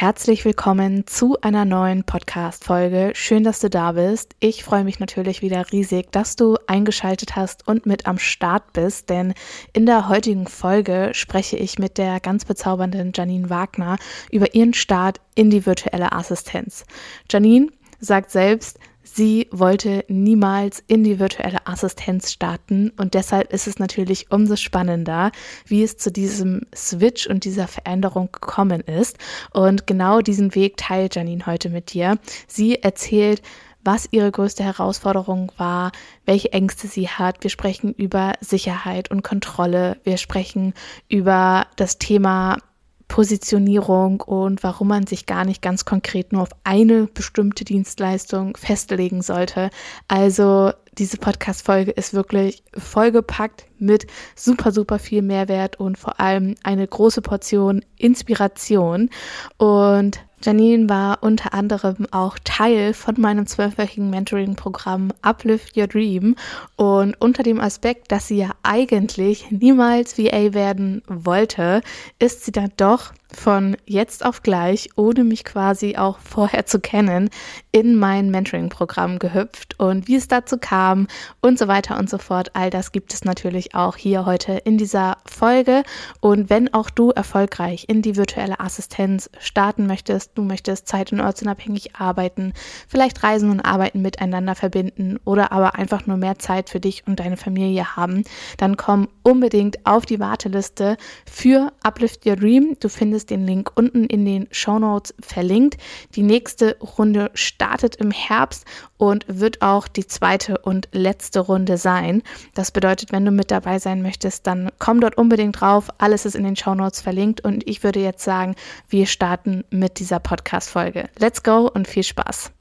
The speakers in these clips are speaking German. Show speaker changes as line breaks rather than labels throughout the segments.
Herzlich willkommen zu einer neuen Podcast-Folge. Schön, dass du da bist. Ich freue mich natürlich wieder riesig, dass du eingeschaltet hast und mit am Start bist, denn in der heutigen Folge spreche ich mit der ganz bezaubernden Janine Wagner über ihren Start in die virtuelle Assistenz. Janine sagt selbst, Sie wollte niemals in die virtuelle Assistenz starten und deshalb ist es natürlich umso spannender, wie es zu diesem Switch und dieser Veränderung gekommen ist. Und genau diesen Weg teilt Janine heute mit dir. Sie erzählt, was ihre größte Herausforderung war, welche Ängste sie hat. Wir sprechen über Sicherheit und Kontrolle. Wir sprechen über das Thema Positionierung und warum man sich gar nicht ganz konkret nur auf eine bestimmte Dienstleistung festlegen sollte. Also diese Podcast-Folge ist wirklich vollgepackt mit super, super viel Mehrwert und vor allem eine große Portion Inspiration. Und Janine war unter anderem auch Teil von meinem zwölfwöchigen Mentoring-Programm Uplift Your Dream. Und unter dem Aspekt, dass sie ja eigentlich niemals VA werden wollte, ist sie dann doch von jetzt auf gleich, ohne mich quasi auch vorher zu kennen, in mein Mentoring-Programm gehüpft. Und wie es dazu kam und so weiter und so fort, all das gibt es natürlich auch hier heute in dieser Folge. Und wenn auch du erfolgreich in die virtuelle Assistenz starten möchtest, du möchtest zeit- und ortsunabhängig arbeiten, vielleicht Reisen und Arbeiten miteinander verbinden oder aber einfach nur mehr Zeit für dich und deine Familie haben, dann komm unbedingt auf die Warteliste für Uplift Your Dream. Du findest den Link unten in den Show Notes verlinkt. Die nächste Runde startet im Herbst und wird auch die zweite und letzte Runde sein. Das bedeutet, wenn du mit dabei sein möchtest, dann komm dort unbedingt drauf. Alles ist in den Show Notes verlinkt und ich würde jetzt sagen, wir starten mit dieser Podcast-Folge. Let's go und viel Spaß.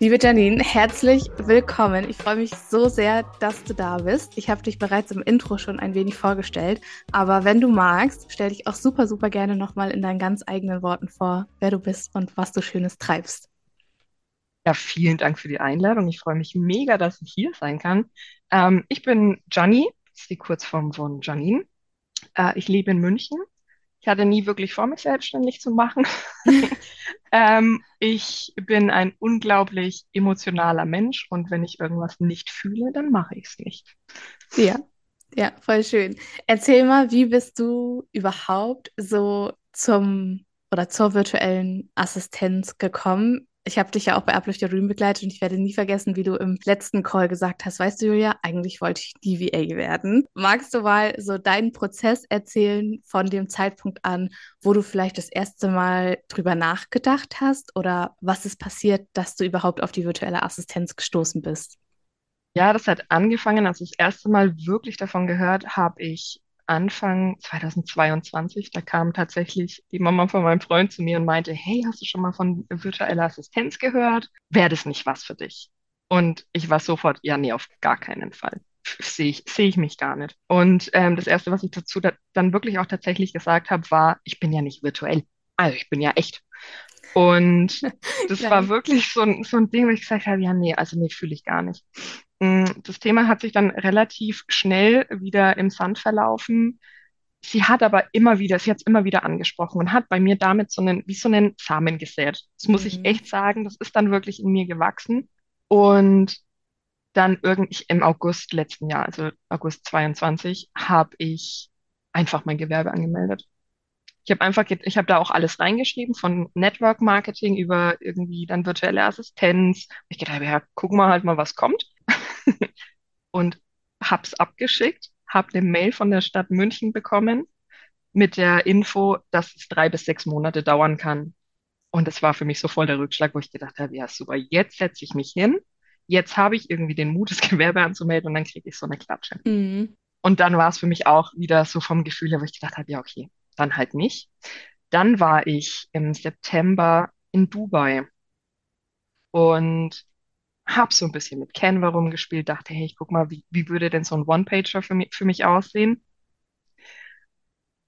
Liebe Janine, herzlich willkommen. Ich freue mich so sehr, dass du da bist. Ich habe dich bereits im Intro schon ein wenig vorgestellt, aber wenn du magst, stell dich auch super, super gerne nochmal in deinen ganz eigenen Worten vor, wer du bist und was du Schönes treibst.
Ja, vielen Dank für die Einladung. Ich freue mich mega, dass ich hier sein kann. Ähm, ich bin Gianni, das ist die Kurzform von Janine. Äh, ich lebe in München. Ich hatte nie wirklich vor, mich selbstständig zu machen. ähm, ich bin ein unglaublich emotionaler Mensch und wenn ich irgendwas nicht fühle, dann mache ich es nicht.
Ja, ja, voll schön. Erzähl mal, wie bist du überhaupt so zum oder zur virtuellen Assistenz gekommen? Ich habe dich ja auch bei Uplift Your Dream begleitet und ich werde nie vergessen, wie du im letzten Call gesagt hast, weißt du, Julia, eigentlich wollte ich die VA werden. Magst du mal so deinen Prozess erzählen von dem Zeitpunkt an, wo du vielleicht das erste Mal drüber nachgedacht hast oder was ist passiert, dass du überhaupt auf die virtuelle Assistenz gestoßen bist?
Ja, das hat angefangen, als ich das erste Mal wirklich davon gehört habe, ich Anfang 2022, da kam tatsächlich die Mama von meinem Freund zu mir und meinte, hey, hast du schon mal von virtueller Assistenz gehört? Wäre das nicht was für dich? Und ich war sofort, ja, nee, auf gar keinen Fall. Sehe ich, sehe ich mich gar nicht. Und ähm, das Erste, was ich dazu da, dann wirklich auch tatsächlich gesagt habe, war, ich bin ja nicht virtuell. Also ich bin ja echt. Und das war wirklich so ein, so ein Ding, wo ich gesagt habe, ja, nee, also nee, fühle ich gar nicht. Mm, Das Thema hat sich dann relativ schnell wieder im Sand verlaufen. Sie hat aber immer wieder, sie hat es immer wieder angesprochen und hat bei mir damit so einen, wie so einen Samen gesät. Das muss ich
Mhm.
echt sagen, das ist dann wirklich in mir gewachsen. Und dann irgendwie im August letzten Jahr, also August 22, habe ich einfach mein Gewerbe angemeldet. Ich habe einfach, ich habe da auch alles reingeschrieben, von Network Marketing über irgendwie dann virtuelle Assistenz. Ich gedacht, ja, gucken wir halt mal, was kommt. Und hab's abgeschickt, habe eine Mail von der Stadt München bekommen mit der Info, dass es drei bis sechs Monate dauern kann. Und das war für mich so voll der Rückschlag, wo ich gedacht habe, ja, super, jetzt setze ich mich hin. Jetzt habe ich irgendwie den Mut, das Gewerbe anzumelden und dann kriege ich so eine Klatsche.
Mhm.
Und dann war es für mich auch wieder so vom Gefühl her, wo ich gedacht habe, ja, okay, dann halt nicht. Dann war ich im September in Dubai und habe so ein bisschen mit Canva rumgespielt, dachte, hey, ich guck mal, wie, wie würde denn so ein One-Pager für mich, für mich aussehen?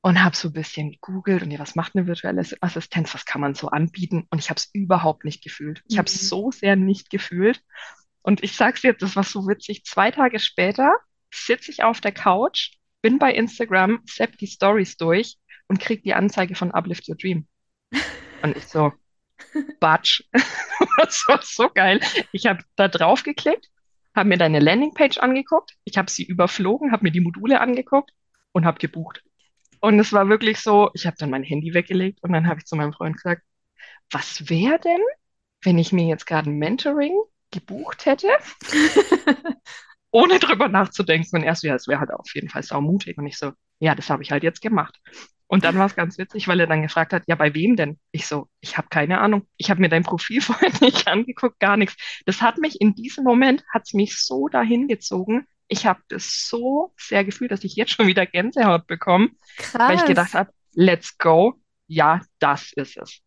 Und habe so ein bisschen gegoogelt und ja, was macht eine virtuelle Assistenz, was kann man so anbieten? Und ich habe es überhaupt nicht gefühlt. Ich habe es
Mhm.
so sehr nicht gefühlt. Und ich sag's dir, das war so witzig. Zwei Tage später sitze ich auf der Couch, bin bei Instagram, zapp die Stories durch und krieg die Anzeige von Uplift Your Dream. Und ich so, Batsch. Das war so geil. Ich habe da drauf geklickt, habe mir deine Landingpage angeguckt, ich habe sie überflogen, habe mir die Module angeguckt und habe gebucht. Und es war wirklich so, ich habe dann mein Handy weggelegt und dann habe ich zu meinem Freund gesagt, was wäre denn, wenn ich mir jetzt gerade ein Mentoring gebucht hätte, ohne drüber nachzudenken? Und er so, ja, es wäre halt auf jeden Fall saumutig. Und ich so, ja, das habe ich halt jetzt gemacht. Und dann war es ganz witzig, weil er dann gefragt hat, ja, bei wem denn? Ich so, ich habe keine Ahnung. Ich habe mir dein Profil vorher nicht angeguckt, gar nichts. Das hat mich in diesem Moment, hat es mich so dahin gezogen. Ich habe das so sehr gefühlt, dass ich jetzt schon wieder Gänsehaut bekomme, weil ich gedacht
Krass.
habe, let's go. Ja, das ist es.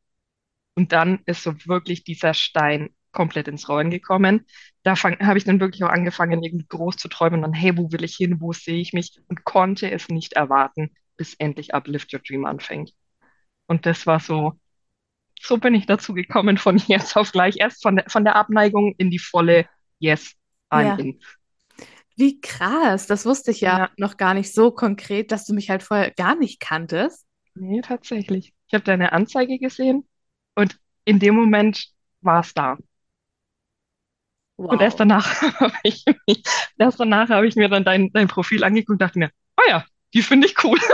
Und dann ist so wirklich dieser Stein komplett ins Rollen gekommen. Da habe ich dann wirklich auch angefangen, irgendwie groß zu träumen und dann, hey, wo will ich hin, wo sehe ich mich? Und konnte es nicht erwarten, bis endlich Uplift Your Dream anfängt. Und das war so, so bin ich dazu gekommen, von jetzt auf gleich, erst von der, von der Abneigung in die volle Yes, I'm
Ja.
in.
Wie krass. Das wusste ich ja
Ja,
noch gar nicht so konkret, dass du mich halt vorher gar nicht kanntest.
nee, tatsächlich. Ich habe deine Anzeige gesehen und in dem Moment war es da. Und erst
Wow.
danach habe ich mich, erst danach habe ich mir dann dein, dein Profil angeguckt und dachte mir, oh ja, die finde ich cool.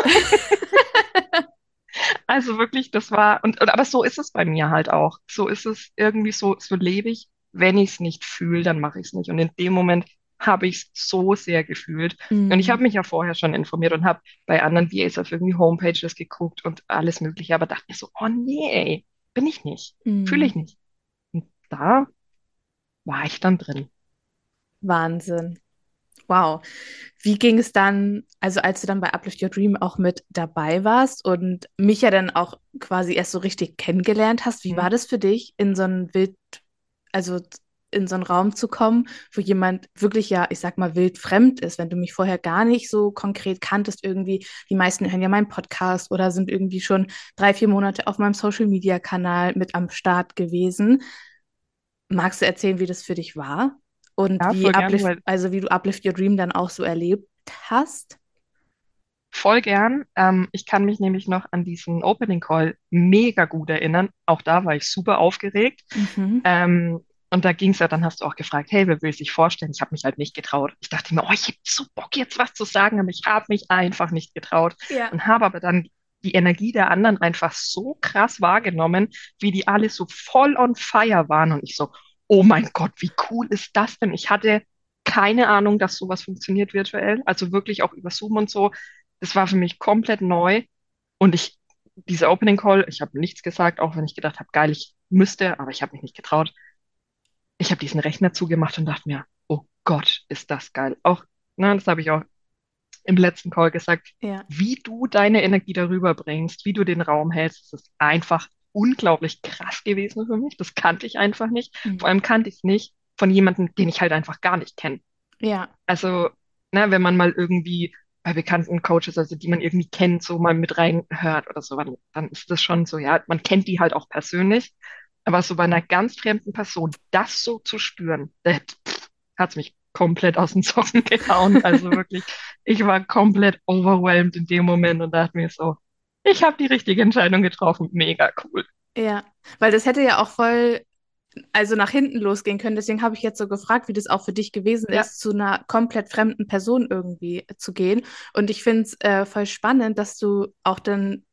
Also wirklich, das war, und, und aber so ist es bei mir halt auch. So ist es irgendwie so, so lebe ich. Wenn ich es nicht fühle, dann mache ich es nicht. Und in dem Moment habe ich es so sehr gefühlt. Und ich
Mm,
habe mich ja vorher schon informiert und habe bei anderen VAs auf irgendwie Homepages geguckt und alles Mögliche, aber dachte mir so, oh nee, bin ich nicht. Fühle
mm.
ich nicht. Und da war ich dann drin.
Wahnsinn. Wow. Wie ging es dann, also als du dann bei Uplift Your Dream auch mit dabei warst und mich ja dann auch quasi erst so richtig kennengelernt hast, wie
Hm.
war das für dich, in so einen wild, also in so einen Raum zu kommen, wo jemand wirklich ja, ich sag mal, wild fremd ist, wenn du mich vorher gar nicht so konkret kanntest, irgendwie, die meisten hören ja meinen Podcast oder sind irgendwie schon drei, vier Monate auf meinem Social Media Kanal mit am Start gewesen. Magst du erzählen, wie das für dich war? Und
Ja,
wie
gern, weil
also wie du Uplift Your Dream dann auch so erlebt hast?
Voll gern. Ähm, ich kann mich nämlich noch an diesen Opening Call mega gut erinnern. Auch da war ich super aufgeregt.
Mhm.
Ähm, und da ging es ja, dann hast du auch gefragt, hey, wer will sich vorstellen? Ich habe mich halt nicht getraut. Ich dachte mir, oh, ich habe so Bock jetzt was zu sagen, aber ich habe mich einfach nicht getraut
Ja.
und habe aber dann die Energie der anderen einfach so krass wahrgenommen, wie die alle so voll on fire waren und ich so, oh mein Gott, wie cool ist das denn? Ich hatte keine Ahnung, dass sowas funktioniert virtuell, also wirklich auch über Zoom und so. Das war für mich komplett neu und ich, dieser Opening Call, ich habe nichts gesagt, auch wenn ich gedacht habe, geil, ich müsste, aber ich habe mich nicht getraut. Ich habe diesen Rechner zugemacht und dachte mir, oh Gott, ist das geil. Auch, ne, das habe ich auch im letzten Call gesagt,
Ja.
wie du deine Energie darüber bringst, wie du den Raum hältst, ist einfach unglaublich krass gewesen für mich. Das kannte ich einfach nicht. Vor
Mhm.
allem kannte ich es nicht von jemandem, den ich halt einfach gar nicht kenne.
Ja.
Also, ne, wenn man mal irgendwie bei bekannten Coaches, also die man irgendwie kennt, so mal mit reinhört oder so, dann, dann ist das schon so, ja, man kennt die halt auch persönlich. Aber so bei einer ganz fremden Person, das so zu spüren, das hat mich komplett aus den Socken gehauen. Also wirklich, ich war komplett overwhelmed in dem Moment und dachte mir so, ich habe die richtige Entscheidung getroffen. Mega cool.
Ja. Weil das hätte ja auch voll, also nach hinten losgehen können. Deswegen habe ich jetzt so gefragt, wie das auch für dich gewesen
Ja.
ist, zu einer komplett fremden Person irgendwie zu gehen. Und ich finde es äh, voll spannend, dass du auch dann,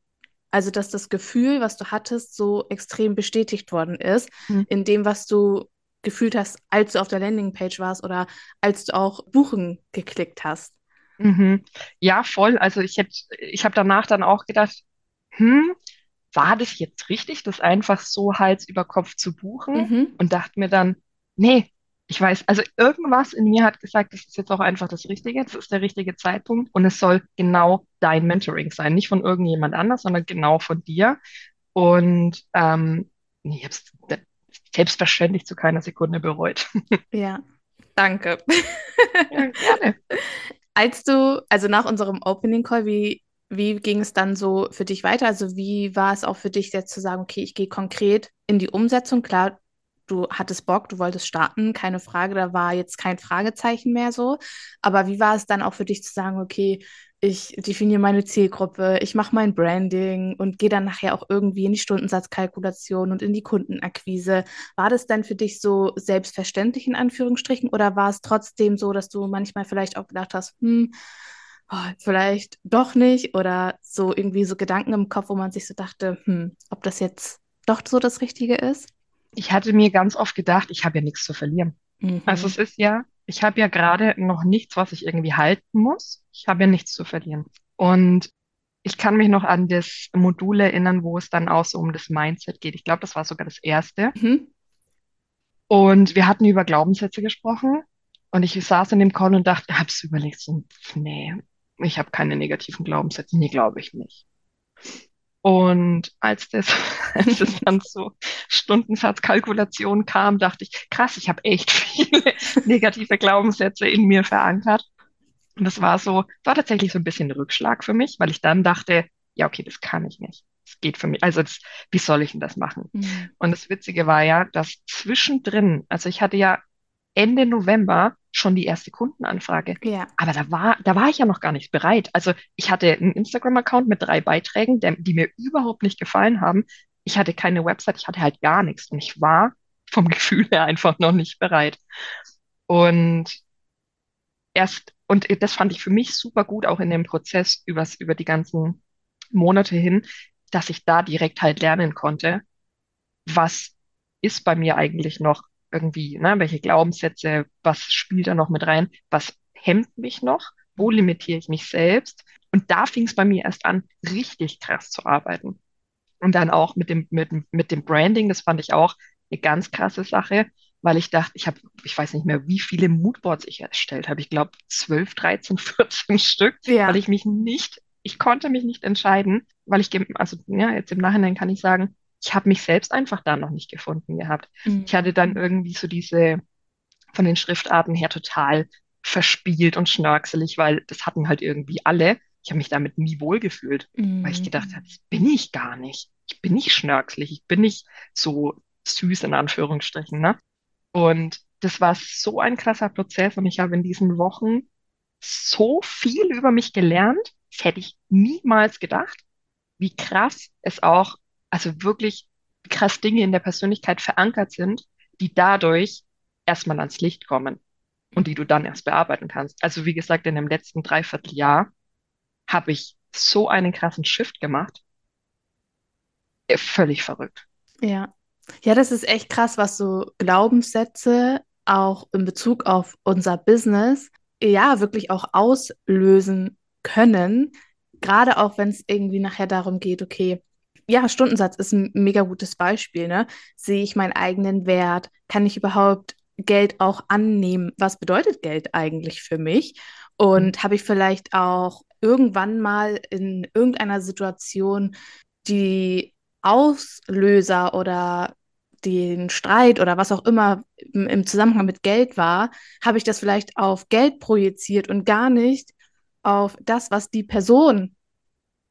also dass das Gefühl, was du hattest, so extrem bestätigt worden ist,
Hm.
in dem, was du gefühlt hast, als du auf der Landingpage warst oder als du auch Buchen geklickt hast.
Mhm. Ja, voll. Also ich hätte, ich habe danach dann auch gedacht, hm, war das jetzt richtig, das einfach so Hals über Kopf zu buchen?
Mhm.
Und dachte mir dann, nee, Ich weiß, also irgendwas in mir hat gesagt, das ist jetzt auch einfach das Richtige, das ist der richtige Zeitpunkt und es soll genau dein Mentoring sein, nicht von irgendjemand anders, sondern genau von dir. Und ähm, ich habe es selbstverständlich zu keiner Sekunde bereut.
Ja, danke.
Ja, gerne.
Als du, also nach unserem Opening Call, wie, wie ging es dann so für dich weiter? Also wie war es auch für dich jetzt zu sagen, okay, ich gehe konkret in die Umsetzung? Klar, du hattest Bock, du wolltest starten, keine Frage, da war jetzt kein Fragezeichen mehr so. Aber wie war es dann auch für dich zu sagen, okay, ich definiere meine Zielgruppe, ich mache mein Branding und gehe dann nachher auch irgendwie in die Stundensatzkalkulation und in die Kundenakquise. War das dann für dich so selbstverständlich in Anführungsstrichen oder war es trotzdem so, dass du manchmal vielleicht auch gedacht hast, hm, oh, vielleicht doch nicht oder so irgendwie so Gedanken im Kopf, wo man sich so dachte, hm, ob das jetzt doch so das Richtige ist?
Ich hatte mir ganz oft gedacht, ich habe ja nichts zu verlieren.
Mhm.
Also es ist ja, ich habe ja gerade noch nichts, was ich irgendwie halten muss. Ich habe ja nichts zu verlieren. Und ich kann mich noch an das Modul erinnern, wo es dann auch so um das Mindset geht. Ich glaube, das war sogar das erste.
Mhm.
Und wir hatten über Glaubenssätze gesprochen. Und ich saß in dem Call und dachte, hab's überlegt, so, nee, ich habe keine negativen Glaubenssätze. Nee, glaube ich nicht. Und als das, als es dann so Stundensatzkalkulation kam, dachte ich, krass, ich habe echt viele negative Glaubenssätze in mir verankert. Und das war so, war tatsächlich so ein bisschen ein Rückschlag für mich, weil ich dann dachte, ja, okay, das kann ich nicht. Das geht für mich. Also, das, wie soll ich denn das machen?
Mhm.
Und das Witzige war ja, dass zwischendrin, also ich hatte ja Ende November schon die erste Kundenanfrage.
Ja.
Aber da war, da war ich ja noch gar nicht bereit. Also ich hatte einen Instagram-Account mit drei Beiträgen, der, die mir überhaupt nicht gefallen haben. Ich hatte keine Website, ich hatte halt gar nichts. Und ich war vom Gefühl her einfach noch nicht bereit. Und erst, und das fand ich für mich super gut, auch in dem Prozess übers, über die ganzen Monate hin, dass ich da direkt halt lernen konnte, was ist bei mir eigentlich noch irgendwie, ne, welche Glaubenssätze, was spielt da noch mit rein, was hemmt mich noch, wo limitiere ich mich selbst. Und da fing es bei mir erst an, richtig krass zu arbeiten. Und dann auch mit dem, mit, mit dem Branding, das fand ich auch eine ganz krasse Sache, weil ich dachte, ich habe, ich weiß nicht mehr, wie viele Moodboards ich erstellt habe. Ich glaube 12, 13, 14 Stück,
Ja.
weil ich mich nicht, ich konnte mich nicht entscheiden, weil ich, also ja, jetzt im Nachhinein kann ich sagen, ich habe mich selbst einfach da noch nicht gefunden gehabt.
Mhm.
Ich hatte dann irgendwie so diese von den Schriftarten her total verspielt und schnörkelig, weil das hatten halt irgendwie alle. Ich habe mich damit nie wohlgefühlt, weil ich
Mhm.
gedacht habe, das bin ich gar nicht. Ich bin nicht schnörkelig, ich bin nicht so süß in Anführungsstrichen, ne? Und das war so ein krasser Prozess und ich habe in diesen Wochen so viel über mich gelernt. Das hätte ich niemals gedacht, wie krass es auch, also wirklich krass Dinge in der Persönlichkeit verankert sind, die dadurch erstmal ans Licht kommen und die du dann erst bearbeiten kannst. Also wie gesagt, in dem letzten Dreivierteljahr habe ich so einen krassen Shift gemacht. Äh, Völlig verrückt.
Ja. Ja, das ist echt krass, was so Glaubenssätze auch in Bezug auf unser Business ja wirklich auch auslösen können. Gerade auch wenn es irgendwie nachher darum geht, okay, ja, Stundensatz ist ein mega gutes Beispiel, ne? Sehe ich meinen eigenen Wert? Kann ich überhaupt Geld auch annehmen? Was bedeutet Geld eigentlich für mich? Und habe ich vielleicht auch irgendwann mal in irgendeiner Situation die Auslöser oder den Streit oder was auch immer im, im Zusammenhang mit Geld war, habe ich das vielleicht auf Geld projiziert und gar nicht auf das, was die Person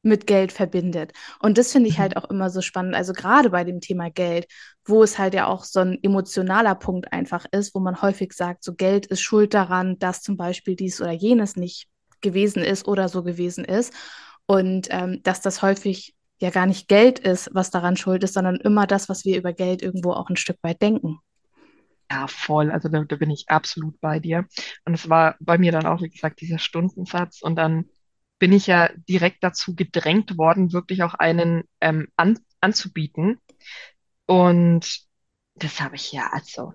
mit Geld verbindet. Und das finde ich
Mhm.
halt auch immer so spannend. Also gerade bei dem Thema Geld, wo es halt ja auch so ein emotionaler Punkt einfach ist, wo man häufig sagt, so Geld ist schuld daran, dass zum Beispiel dies oder jenes nicht gewesen ist oder so gewesen ist. Und ähm, dass das häufig ja gar nicht Geld ist, was daran schuld ist, sondern immer das, was wir über Geld irgendwo auch ein Stück weit denken.
Ja, voll. Also da, da bin ich absolut bei dir. Und es war bei mir dann auch, wie gesagt, dieser Stundensatz. Und dann bin ich ja direkt dazu gedrängt worden, wirklich auch einen ähm, an, anzubieten. Und das habe ich ja, also,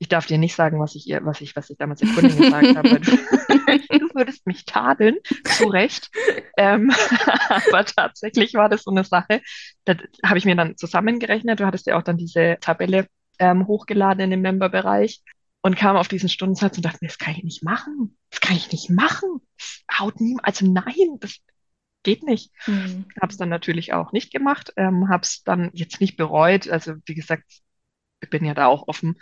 ich darf dir nicht sagen, was ich ihr, was ich, was ich damals der Kundin gesagt habe, du, du würdest mich tadeln, zu Recht. Ähm, aber tatsächlich war das so eine Sache, da habe ich mir dann zusammengerechnet. Du hattest ja auch dann diese Tabelle ähm, hochgeladen in dem Member-Bereich. Und kam auf diesen Stundensatz und dachte mir, das kann ich nicht machen. Das kann ich nicht machen. Das haut nie, also nein, das geht nicht.
Mhm.
Habe es dann natürlich auch nicht gemacht, ähm, habe es dann jetzt nicht bereut. Also wie gesagt, ich bin ja da auch offen.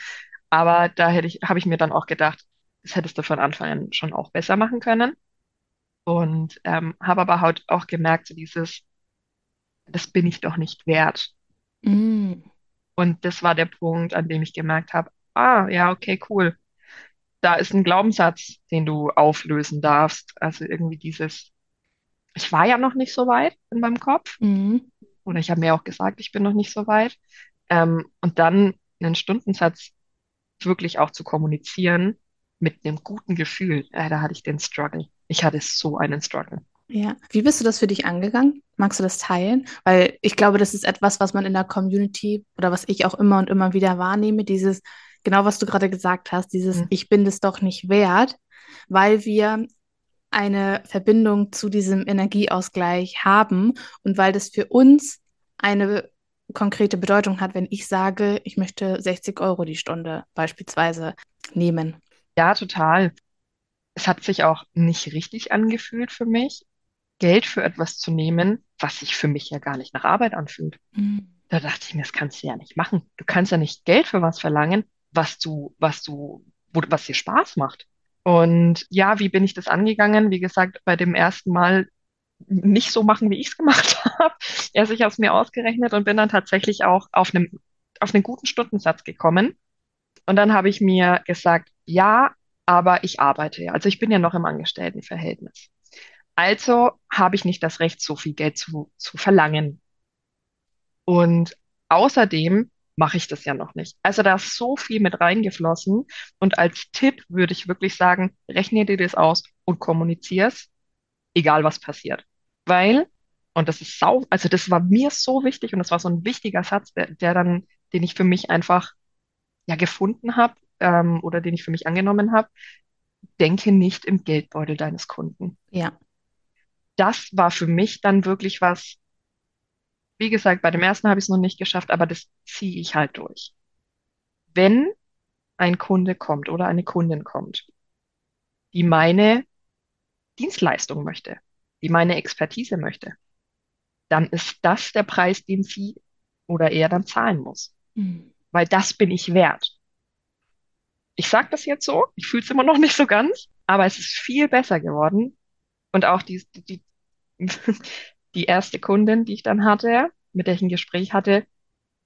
Aber da hätte ich, habe ich mir dann auch gedacht, das hättest du von Anfang an schon auch besser machen können. Und ähm, habe aber halt auch gemerkt, so dieses, das bin ich doch nicht wert.
Mhm.
Und das war der Punkt, an dem ich gemerkt habe, ah, ja, okay, cool. Da ist ein Glaubenssatz, den du auflösen darfst. Also irgendwie dieses, ich war ja noch nicht so weit in meinem Kopf.
Mhm.
Oder ich habe mir auch gesagt, ich bin noch nicht so weit. Ähm, und dann einen Stundensatz wirklich auch zu kommunizieren mit einem guten Gefühl. Äh, da hatte ich den Struggle. Ich hatte so einen Struggle.
Ja. Wie bist du das für dich angegangen? Magst du das teilen? Weil ich glaube, das ist etwas, was man in der Community oder was ich auch immer und immer wieder wahrnehme, dieses, genau was du gerade gesagt hast, dieses
Mhm.
Ich bin das doch nicht wert, weil wir eine Verbindung zu diesem Energieausgleich haben und weil das für uns eine konkrete Bedeutung hat, wenn ich sage, ich möchte 60 Euro die Stunde beispielsweise nehmen.
Ja, total. Es hat sich auch nicht richtig angefühlt für mich, Geld für etwas zu nehmen, was sich für mich ja gar nicht nach Arbeit anfühlt.
Mhm.
Da dachte ich mir, das kannst du ja nicht machen. Du kannst ja nicht Geld für was verlangen, was du, was du, wo, was dir Spaß macht. Und ja, wie bin ich das angegangen? Wie gesagt, bei dem ersten Mal nicht so machen, wie ich es gemacht habe. Also ich habe es mir ausgerechnet und bin dann tatsächlich auch auf einem, auf einen guten Stundensatz gekommen. Und dann habe ich mir gesagt, ja, aber ich arbeite ja. Also ich bin ja noch im Angestelltenverhältnis. Also habe ich nicht das Recht, so viel Geld zu, zu verlangen. Und außerdem mache ich das ja noch nicht. Also da ist so viel mit reingeflossen. Und als Tipp würde ich wirklich sagen, rechne dir das aus und kommunizier's, egal was passiert. Weil, und das ist sau, also das war mir so wichtig und das war so ein wichtiger Satz, der, der dann, den ich für mich einfach ja gefunden habe, ähm, oder den ich für mich angenommen habe, denke nicht im Geldbeutel deines Kunden.
Ja.
Das war für mich dann wirklich was, wie gesagt, bei dem ersten habe ich es noch nicht geschafft, aber das ziehe ich halt durch. Wenn ein Kunde kommt oder eine Kundin kommt, die meine Dienstleistung möchte, die meine Expertise möchte, dann ist das der Preis, den sie oder er dann zahlen muss,
Mhm.
weil das bin ich wert. Ich sage das jetzt so, ich fühle es immer noch nicht so ganz, aber es ist viel besser geworden. Und auch die, die, die erste Kundin, die ich dann hatte, mit der ich ein Gespräch hatte,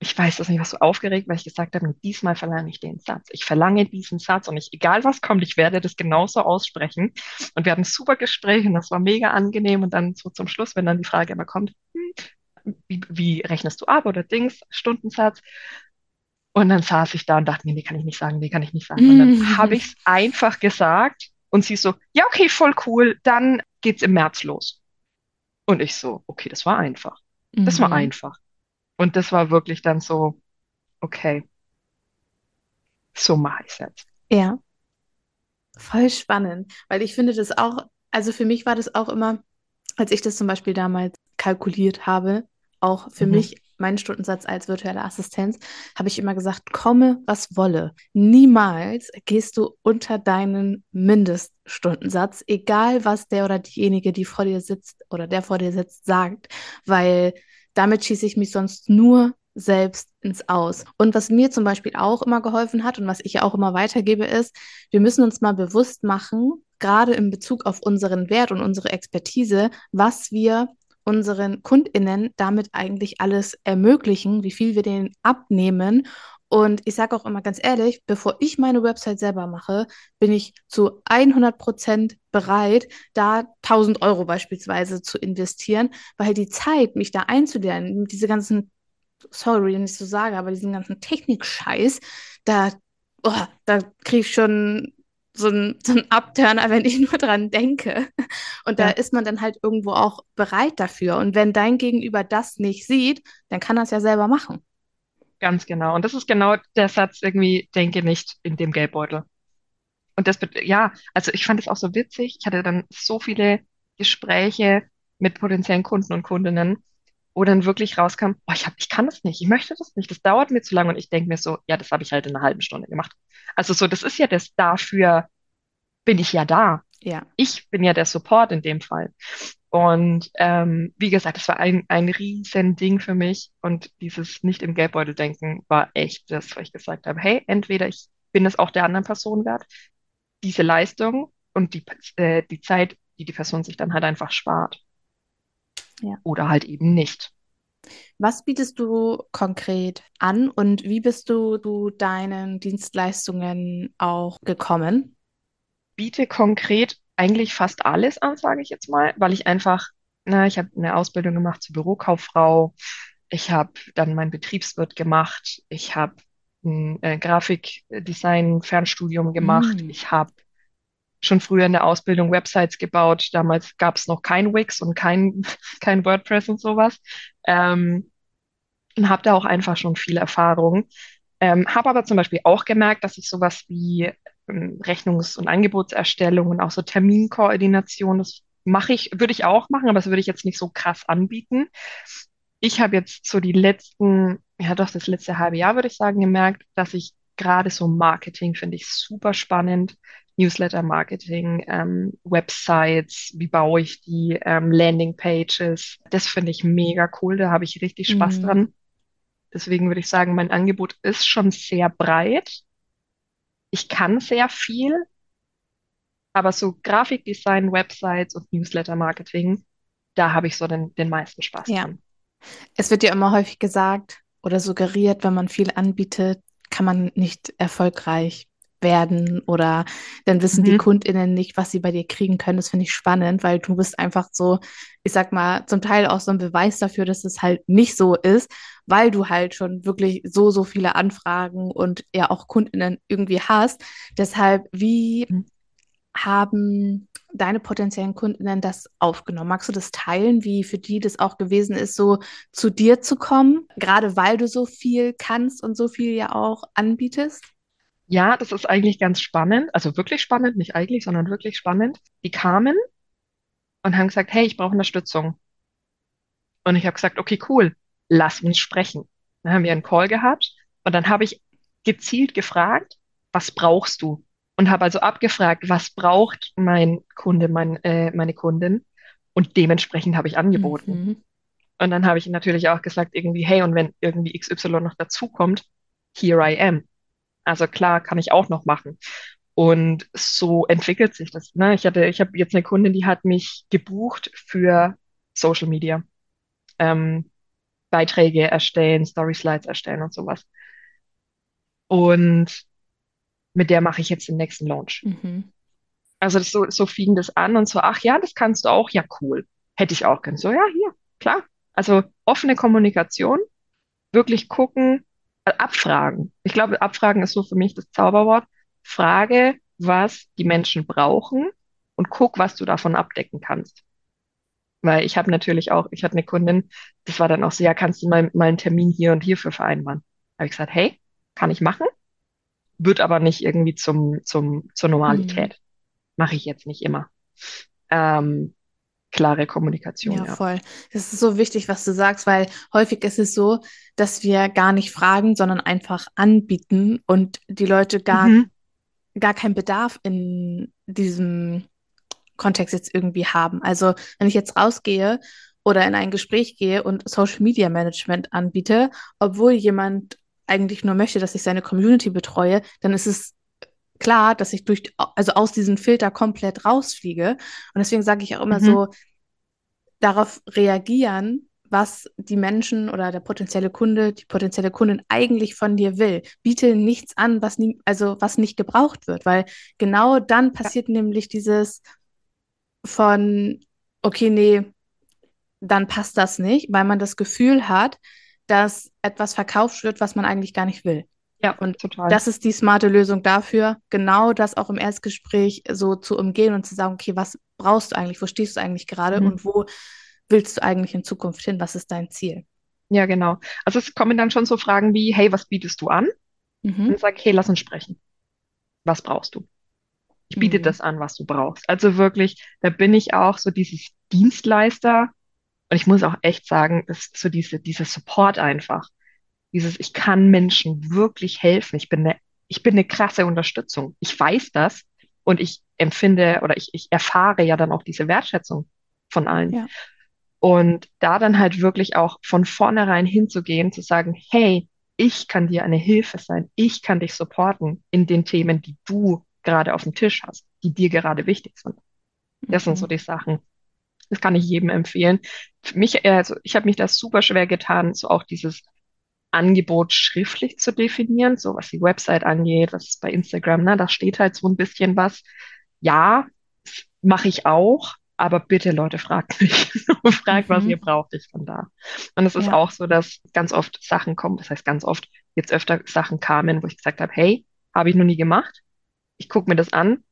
ich weiß das nicht, was so aufgeregt, weil ich gesagt habe, diesmal verlange ich den Satz. Ich verlange diesen Satz und ich, egal was kommt, ich werde das genauso aussprechen. Und wir hatten ein super Gespräch und das war mega angenehm. Und dann so zum Schluss, wenn dann die Frage immer kommt, hm, wie, wie rechnest du ab oder Dings, Stundensatz? Und dann saß ich da und dachte mir, nee, kann ich nicht sagen, nee, kann ich nicht sagen. Und dann habe ich es einfach gesagt und sie so, ja, okay, voll cool, dann geht's im März los. Und ich so, okay, das war einfach. Das war
Mhm.
einfach. Und das war wirklich dann so, okay, so mache ich es jetzt.
Ja, voll spannend, weil ich finde das auch, also für mich war das auch immer, als ich das zum Beispiel damals kalkuliert habe, auch für
Mhm.
mich meinen Stundensatz als virtuelle Assistenz, habe ich immer gesagt, komme, was wolle. Niemals gehst du unter deinen Mindeststundensatz, egal was der oder diejenige, die vor dir sitzt oder der vor dir sitzt, sagt, weil damit schieße ich mich sonst nur selbst ins Aus. Und was mir zum Beispiel auch immer geholfen hat und was ich auch immer weitergebe, ist, wir müssen uns mal bewusst machen, gerade in Bezug auf unseren Wert und unsere Expertise, was wir unseren KundInnen damit eigentlich alles ermöglichen, wie viel wir denen abnehmen. Und ich sage auch immer ganz ehrlich, bevor ich meine Website selber mache, bin ich zu 100 Prozent bereit, da 1000 Euro beispielsweise zu investieren, weil die Zeit, mich da einzulernen, diese ganzen, sorry, wenn ich so sage, aber diesen ganzen Technik-Scheiß, da, oh, da kriege ich schon so einen so einen Abturner, wenn ich nur dran denke. Und da
Ja.
ist man dann halt irgendwo auch bereit dafür. Und wenn dein Gegenüber das nicht sieht, dann kann er es ja selber machen.
Ganz genau. Und das ist genau der Satz irgendwie, denke nicht in dem Geldbeutel. Und das, ja, also ich fand es auch so witzig. Ich hatte dann so viele Gespräche mit potenziellen Kunden und Kundinnen. Wo dann wirklich rauskam, oh, ich hab, ich kann das nicht, ich möchte das nicht, das dauert mir zu lange und ich denke mir so, ja, das habe ich halt in einer halben Stunde gemacht. Also so, das ist ja das, dafür bin ich ja da.
Ja.
Ich bin ja der Support in dem Fall. Und ähm, wie gesagt, es war ein, ein riesen Ding für mich und dieses nicht im Geldbeutel denken war echt das, wo ich gesagt habe, hey, entweder ich bin es auch der anderen Person wert, diese Leistung und die, äh, die Zeit, die die Person sich dann halt einfach spart.
Ja.
Oder halt eben nicht.
Was bietest du konkret an und wie bist du, du deinen Dienstleistungen auch gekommen?
Biete konkret eigentlich fast alles an, sage ich jetzt mal, weil ich einfach, na, ich habe eine Ausbildung gemacht zur Bürokauffrau, ich habe dann mein Betriebswirt gemacht, ich habe ein äh, Grafikdesign-Fernstudium gemacht,
Mm.
ich habe schon früher in der Ausbildung Websites gebaut. Damals gab es noch kein Wix und kein, kein WordPress und sowas. Ähm, und habe da auch einfach schon viel Erfahrung. Ähm, habe aber zum Beispiel auch gemerkt, dass ich sowas wie ähm, Rechnungs- und Angebotserstellung und auch so Terminkoordination, das mache ich, würde ich auch machen, aber das würde ich jetzt nicht so krass anbieten. Ich habe jetzt so die letzten, ja doch, das letzte halbe Jahr würde ich sagen, gemerkt, dass ich gerade so Marketing finde ich super spannend. Newsletter-Marketing, ähm, Websites, wie baue ich die, ähm, Landing-Pages. Das finde ich mega cool, da habe ich richtig Spaß
Mhm.
dran. Deswegen würde ich sagen, mein Angebot ist schon sehr breit. Ich kann sehr viel, aber so Grafikdesign, Websites und Newsletter-Marketing, da habe ich so den, den meisten Spaß
Ja.
dran.
Es wird ja immer häufig gesagt oder suggeriert, wenn man viel anbietet, kann man nicht erfolgreich werden oder dann wissen die
Mhm.
KundInnen nicht, was sie bei dir kriegen können. Das finde ich spannend, weil du bist einfach so, ich sag mal, zum Teil auch so ein Beweis dafür, dass es halt nicht so ist, weil du halt schon wirklich so, so viele Anfragen und ja auch KundInnen irgendwie hast. Deshalb, wie
Mhm.
haben deine potenziellen KundInnen das aufgenommen? Magst du das teilen, wie für die das auch gewesen ist, so zu dir zu kommen, gerade weil du so viel kannst und so viel ja auch anbietest?
Ja, das ist eigentlich ganz spannend. Also wirklich spannend, nicht eigentlich, sondern wirklich spannend. Die kamen und haben gesagt, hey, ich brauche Unterstützung. Und ich habe gesagt, okay, cool, lass uns sprechen. Dann haben wir einen Call gehabt und dann habe ich gezielt gefragt, was brauchst du? Und habe also abgefragt, was braucht mein Kunde, mein, äh, meine Kundin? Und dementsprechend habe ich angeboten.
Mhm.
Und dann habe ich natürlich auch gesagt, irgendwie, hey, und wenn irgendwie XY noch dazukommt, here I am. Also klar, kann ich auch noch machen. Und so entwickelt sich das. Ne? Ich hatte, ich habe jetzt eine Kundin, die hat mich gebucht für Social Media. Ähm, Beiträge erstellen, Story Slides erstellen und sowas. Und mit der mache ich jetzt den nächsten Launch.
Mhm.
Also das, so, so fing das an und so, ach ja, das kannst du auch, ja, cool. Hätte ich auch können. So, ja, hier, klar. Also offene Kommunikation, wirklich gucken, abfragen. Ich glaube, abfragen ist so für mich das Zauberwort. Frage, was die Menschen brauchen und guck, was du davon abdecken kannst. Weil ich habe natürlich auch, ich hatte eine Kundin, das war dann auch so, ja, kannst du mal, mal einen Termin hier und hierfür vereinbaren? Habe ich gesagt, hey, kann ich machen, wird aber nicht irgendwie zum, zum, zur
Mhm.
Normalität. Mache ich jetzt nicht immer. Ähm, klare Kommunikation,
Ja,
ja.
voll. Das ist so wichtig, was du sagst, weil häufig ist es so, dass wir gar nicht fragen, sondern einfach anbieten und die Leute gar,
Mhm.
gar keinen Bedarf in diesem Kontext jetzt irgendwie haben. Also wenn ich jetzt rausgehe oder in ein Gespräch gehe und Social Media Management anbiete, obwohl jemand eigentlich nur möchte, dass ich seine Community betreue, dann ist es klar, dass ich durch, also aus diesem Filter komplett rausfliege. Und deswegen sage ich auch immer
Mhm.
so, darauf reagieren, was die Menschen oder der potenzielle Kunde, die potenzielle Kundin eigentlich von dir will. Biete nichts an, was nie, also was nicht gebraucht wird, weil genau dann passiert nämlich dieses von, okay, nee, dann passt das nicht, weil man das Gefühl hat, dass etwas verkauft wird, was man eigentlich gar nicht will.
Ja,
Und
total.
Das ist die smarte Lösung dafür, genau das auch im Erstgespräch so zu umgehen und zu sagen, okay, was brauchst du eigentlich, wo stehst du eigentlich gerade
Mhm.
und wo willst du eigentlich in Zukunft hin, was ist dein Ziel?
Ja, genau. Also es kommen dann schon so Fragen wie, hey, was bietest du an?
Mhm.
Und sag, hey, lass uns sprechen. Was brauchst du? Ich biete
Mhm.
das an, was du brauchst. Also wirklich, da bin ich auch so dieses Dienstleister Und ich muss auch echt sagen, das ist so diese, dieser Support einfach. Dieses, ich kann Menschen wirklich helfen. Ich bin eine, ich bin eine krasse Unterstützung. Ich weiß das und ich empfinde oder ich, ich erfahre ja dann auch diese Wertschätzung von allen.
Ja.
Und da dann halt wirklich auch von vornherein hinzugehen, zu sagen, hey, ich kann dir eine Hilfe sein, ich kann dich supporten in den Themen, die du gerade auf dem Tisch hast, die dir gerade wichtig sind. Das sind so
Mhm.
die Sachen. Das kann ich jedem empfehlen. Für mich, also ich habe mich da super schwer getan, so auch dieses Angebot schriftlich zu definieren, so was die Website angeht, was ist bei Instagram, ne, da steht halt so ein bisschen was. Ja, mache ich auch, aber bitte Leute, fragt mich. Fragt, was ihr
Mhm.
braucht, ich bin da. Und es ist
Ja,
auch so, dass ganz oft Sachen kommen, das heißt ganz oft, jetzt öfter Sachen kamen, wo ich gesagt habe, hey, habe ich noch nie gemacht. Ich gucke mir das an,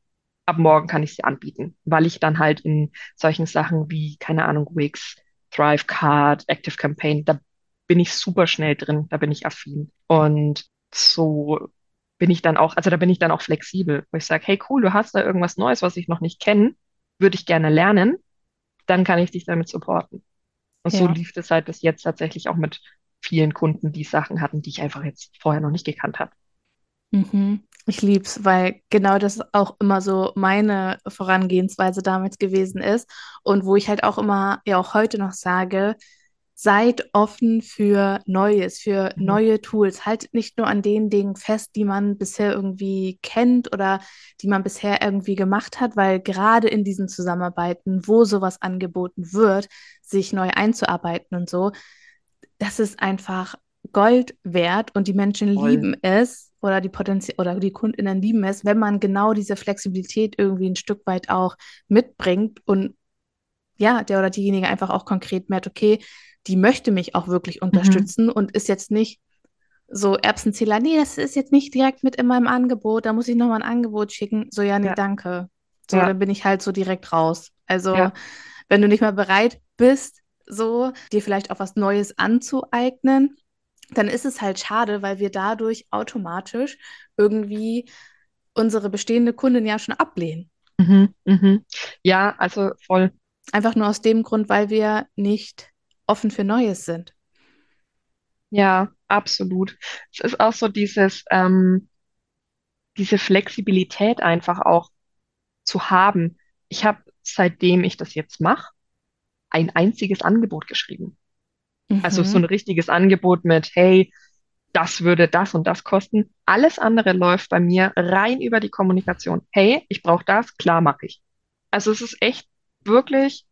ab morgen kann ich sie anbieten, weil ich dann halt in solchen Sachen wie, keine Ahnung, Wix, Thrivecart, Active Campaign, da bin ich super schnell drin, da bin ich affin. Und so bin ich dann auch, also da bin ich dann auch flexibel, wo ich sage, hey cool, du hast da irgendwas Neues, was ich noch nicht kenne, würde ich gerne lernen, dann kann ich dich damit supporten. Und so
ja.
lief es halt bis jetzt tatsächlich auch mit vielen Kunden, die Sachen hatten, die ich einfach jetzt vorher noch nicht gekannt habe.
Mhm. Ich lieb's, weil genau das auch immer so meine Vorangehensweise damals gewesen ist und wo ich halt auch immer, ja auch heute noch sage, seid offen für Neues, für
Mhm.
neue Tools. Haltet nicht nur an den Dingen fest, die man bisher irgendwie kennt oder die man bisher irgendwie gemacht hat, weil gerade in diesen Zusammenarbeiten, wo sowas angeboten wird, sich neu einzuarbeiten und so, das ist einfach Gold wert und die Menschen
Voll.
lieben es oder die Potenzi oder die KundInnen lieben es, wenn man genau diese Flexibilität irgendwie ein Stück weit auch mitbringt und ja, der oder diejenige einfach auch konkret merkt, okay, die möchte mich auch wirklich
Mhm.
unterstützen und ist jetzt nicht so Erbsenzähler, nee, das ist jetzt nicht direkt mit in meinem Angebot, da muss ich nochmal ein Angebot schicken. So, ja, nee,
Ja,
danke. So,
ja,
dann bin ich halt so direkt raus. Also,
ja.
wenn du nicht mal bereit bist, so dir vielleicht auch was Neues anzueignen, dann ist es halt schade, weil wir dadurch automatisch irgendwie unsere bestehende Kundin ja schon ablehnen.
Mhm. Mhm. Ja, also voll.
Einfach nur aus dem Grund, weil wir nicht offen für Neues sind.
Ja, absolut. Es ist auch so dieses, ähm, diese Flexibilität einfach auch zu haben. Ich habe, seitdem ich das jetzt mache, ein einziges Angebot geschrieben. Also so ein
Mhm.
richtiges Angebot mit, hey, das würde das und das kosten. Alles andere läuft bei mir rein über die Kommunikation. Hey, ich brauche das, klar mache ich. Also es ist echt wirklich,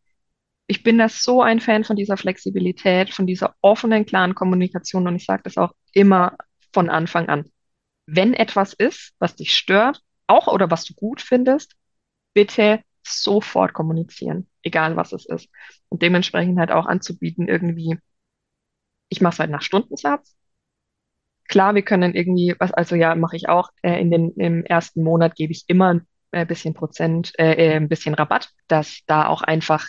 ich bin da so ein Fan von dieser Flexibilität, von dieser offenen, klaren Kommunikation und ich sage das auch immer von Anfang an. Wenn etwas ist, was dich stört, auch oder was du gut findest, bitte sofort kommunizieren, egal was es ist. Und dementsprechend halt auch anzubieten, irgendwie, ich mache es halt nach Stundensatz. Klar, wir können irgendwie, was, also ja, mache ich auch, äh, in den, im ersten Monat gebe ich immer ein äh, bisschen Prozent, äh, äh, ein bisschen Rabatt, dass da auch einfach,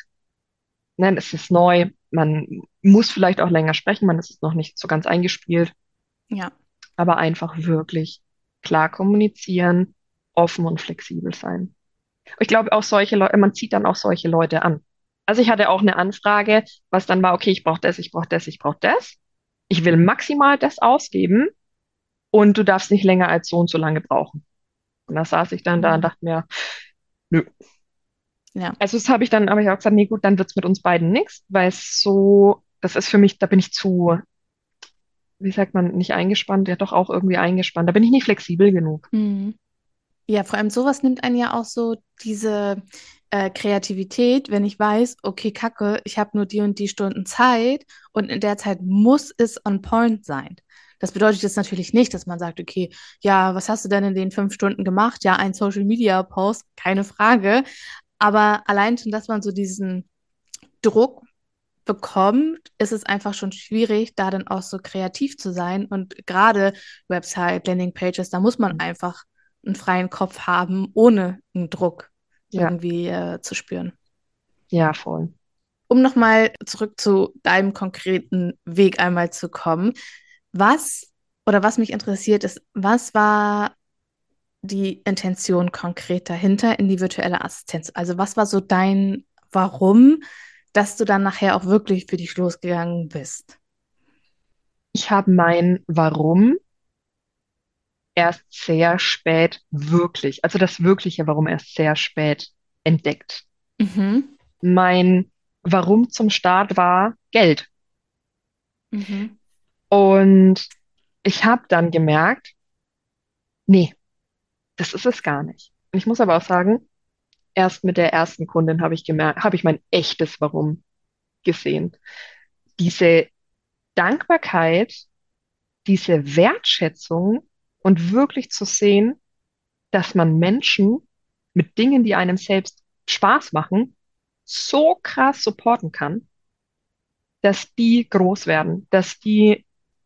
ne, es ist neu, man muss vielleicht auch länger sprechen, man ist noch nicht so ganz eingespielt,
Ja.
aber einfach wirklich klar kommunizieren, offen und flexibel sein. Ich glaube auch solche Leute, man zieht dann auch solche Leute an. Also ich hatte auch eine Anfrage, was dann war, okay, ich brauche das, ich brauche das, ich brauche das. Ich will maximal das ausgeben und du darfst nicht länger als so und so lange brauchen. Und da saß ich dann da und
Mhm.
dachte mir, nö.
Ja.
Also das habe ich dann, aber ich auch gesagt, nee, gut, dann wird's mit uns beiden nichts, weil es so, das ist für mich, da bin ich zu, wie sagt man, nicht eingespannt, ja doch auch irgendwie eingespannt. Da bin ich nicht flexibel genug.
Mhm. Ja, vor allem sowas nimmt einen ja auch so diese äh, Kreativität, wenn ich weiß, okay, Kacke, ich habe nur die und die Stunden Zeit und in der Zeit muss es on point sein. Das bedeutet jetzt natürlich nicht, dass man sagt, okay, ja, was hast du denn in den fünf Stunden gemacht? Ja, ein Social Media Post, keine Frage. Aber allein schon, dass man so diesen Druck bekommt, ist es einfach schon schwierig, da dann auch so kreativ zu sein. Und gerade Website, Landingpages, da muss man einfach einen freien Kopf haben, ohne einen Druck
Ja,
irgendwie äh, zu spüren.
ja, voll.
Um nochmal zurück zu deinem konkreten Weg einmal zu kommen. Was oder was mich interessiert ist, was war die Intention konkret dahinter in die virtuelle Assistenz? Also was war so dein Warum, dass du dann nachher auch wirklich für dich losgegangen bist?
Ich habe mein Warum erst sehr spät wirklich, also das wirkliche Warum erst sehr spät entdeckt.
Mhm.
Mein Warum zum Start war Geld.
Mhm.
Und ich habe dann gemerkt, nee, das ist es gar nicht. Ich muss aber auch sagen, erst mit der ersten Kundin habe ich gemerkt, habe ich mein echtes Warum gesehen. Diese Dankbarkeit, diese Wertschätzung und wirklich zu sehen, dass man Menschen mit Dingen, die einem selbst Spaß machen, so krass supporten kann, dass die groß werden, dass die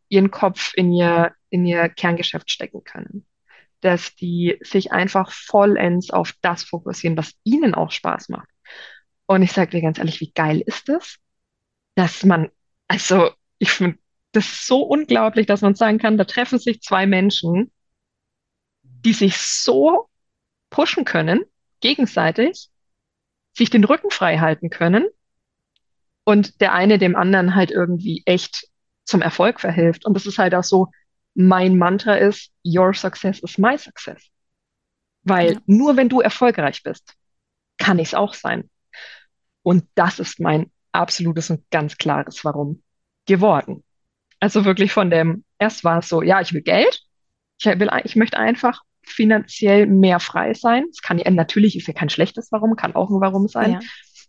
ihren Kopf in ihr, in ihr Kerngeschäft stecken können, dass die sich einfach vollends auf das fokussieren, was ihnen auch Spaß macht. Und ich sage dir ganz ehrlich, wie geil ist das, dass man, also ich finde das so unglaublich, dass man sagen kann, da treffen sich zwei Menschen, die sich so pushen können, gegenseitig, sich den Rücken frei halten können und der eine dem anderen halt irgendwie echt zum Erfolg verhilft. Und das ist halt auch so, mein Mantra ist, your success is my success. Weil
Ja.
nur wenn du erfolgreich bist, kann ich es auch sein. Und das ist mein absolutes und ganz klares Warum geworden. Also wirklich von dem, erst war es so, ja, ich will Geld, ich will, ich möchte einfach finanziell mehr frei sein. Es kann ja, natürlich ist ja kein schlechtes Warum, kann auch ein Warum sein.
Ja,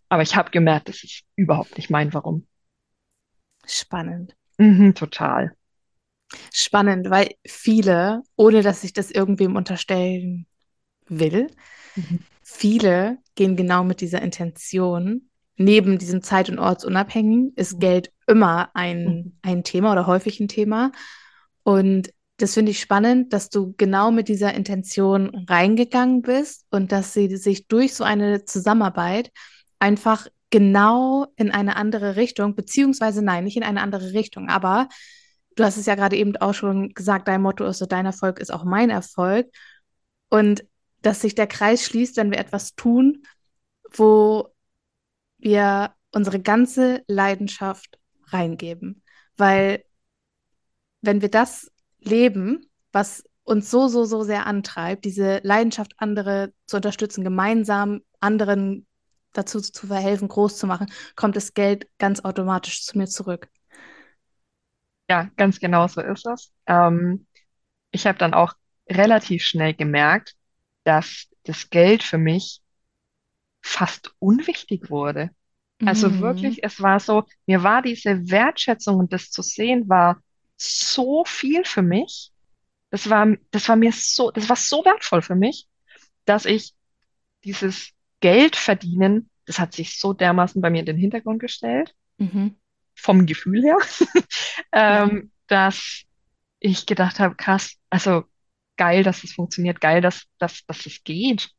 Aber ich habe gemerkt, das ist überhaupt nicht mein Warum.
spannend.
Mhm, total.
Spannend, weil viele, ohne dass ich das irgendwem unterstellen will,
Mhm.
viele gehen genau mit dieser Intention. Neben diesem Zeit- und Ortsunabhängigen ist
Mhm.
Geld immer ein,
Mhm.
ein Thema oder häufig ein Thema. Und das finde ich spannend, dass du genau mit dieser Intention reingegangen bist und dass sie sich durch so eine Zusammenarbeit einfach genau in eine andere Richtung, beziehungsweise nein, nicht in eine andere Richtung, aber du hast es ja gerade eben auch schon gesagt, dein Motto ist so, dein Erfolg ist auch mein Erfolg. Und dass sich der Kreis schließt, wenn wir etwas tun, wo wir unsere ganze Leidenschaft reingeben. Weil wenn wir das leben, was uns so, so, so sehr antreibt, diese Leidenschaft, andere zu unterstützen, gemeinsam anderen dazu zu verhelfen, groß zu machen, kommt das Geld ganz automatisch zu mir zurück.
Ja, ganz genau so ist es. Ähm, ich habe dann auch relativ schnell gemerkt, dass das Geld für mich fast unwichtig wurde. Also
Mhm.
wirklich, es war so, mir war diese Wertschätzung und das zu sehen war so viel für mich. Das war, das war mir so, das war so wertvoll für mich, dass ich dieses Geld verdienen, das hat sich so dermaßen bei mir in den Hintergrund gestellt,
Mhm.
Vom Gefühl her, ähm, dass ich gedacht habe, krass, also geil, dass es funktioniert, geil, dass, dass, dass es geht.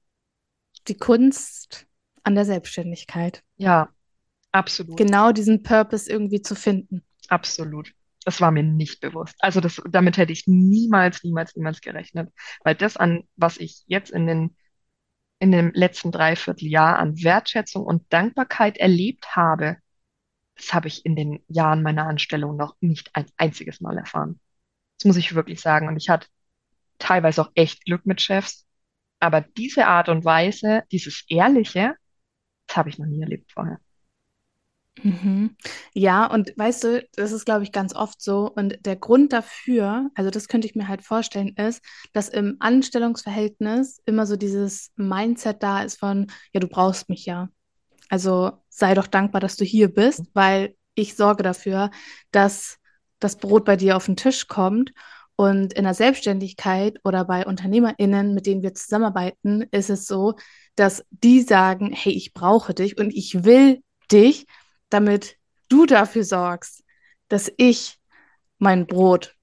Die Kunst an der Selbstständigkeit.
Ja, absolut.
Genau diesen Purpose irgendwie zu finden.
Absolut. Das war mir nicht bewusst. Also das, damit hätte ich niemals, niemals, niemals gerechnet. Weil das an, was ich jetzt in den, in dem letzten Dreivierteljahr an Wertschätzung und Dankbarkeit erlebt habe, das habe ich in den Jahren meiner Anstellung noch nicht ein einziges Mal erfahren. Das muss ich wirklich sagen. Und ich hatte teilweise auch echt Glück mit Chefs. Aber diese Art und Weise, dieses Ehrliche, das habe ich noch nie erlebt vorher.
Mhm. Ja, und weißt du, das ist, glaube ich, ganz oft so. Und der Grund dafür, also das könnte ich mir halt vorstellen, ist, dass im Anstellungsverhältnis immer so dieses Mindset da ist von, ja, du brauchst mich ja. Also sei doch dankbar, dass du hier bist, weil ich sorge dafür, dass das Brot bei dir auf den Tisch kommt. Und in der Selbstständigkeit oder bei UnternehmerInnen, mit denen wir zusammenarbeiten, ist es so, dass die sagen, hey, ich brauche dich und ich will dich, damit du dafür sorgst, dass ich mein Brot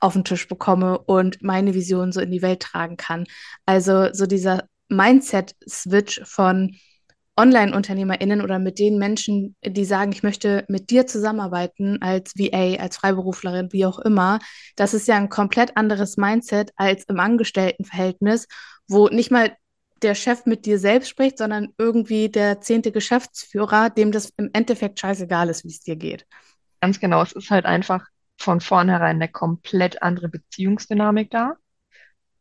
auf den Tisch bekomme und meine Vision so in die Welt tragen kann. Also so dieser Mindset-Switch von Online-UnternehmerInnen oder mit den Menschen, die sagen, ich möchte mit dir zusammenarbeiten als VA, als Freiberuflerin, wie auch immer, das ist ja ein komplett anderes Mindset als im Angestelltenverhältnis, wo nicht mal der Chef mit dir selbst spricht, sondern irgendwie der zehnte Geschäftsführer, dem das im Endeffekt scheißegal ist, wie es dir geht.
Ganz genau, es ist halt einfach von vornherein eine komplett andere Beziehungsdynamik da.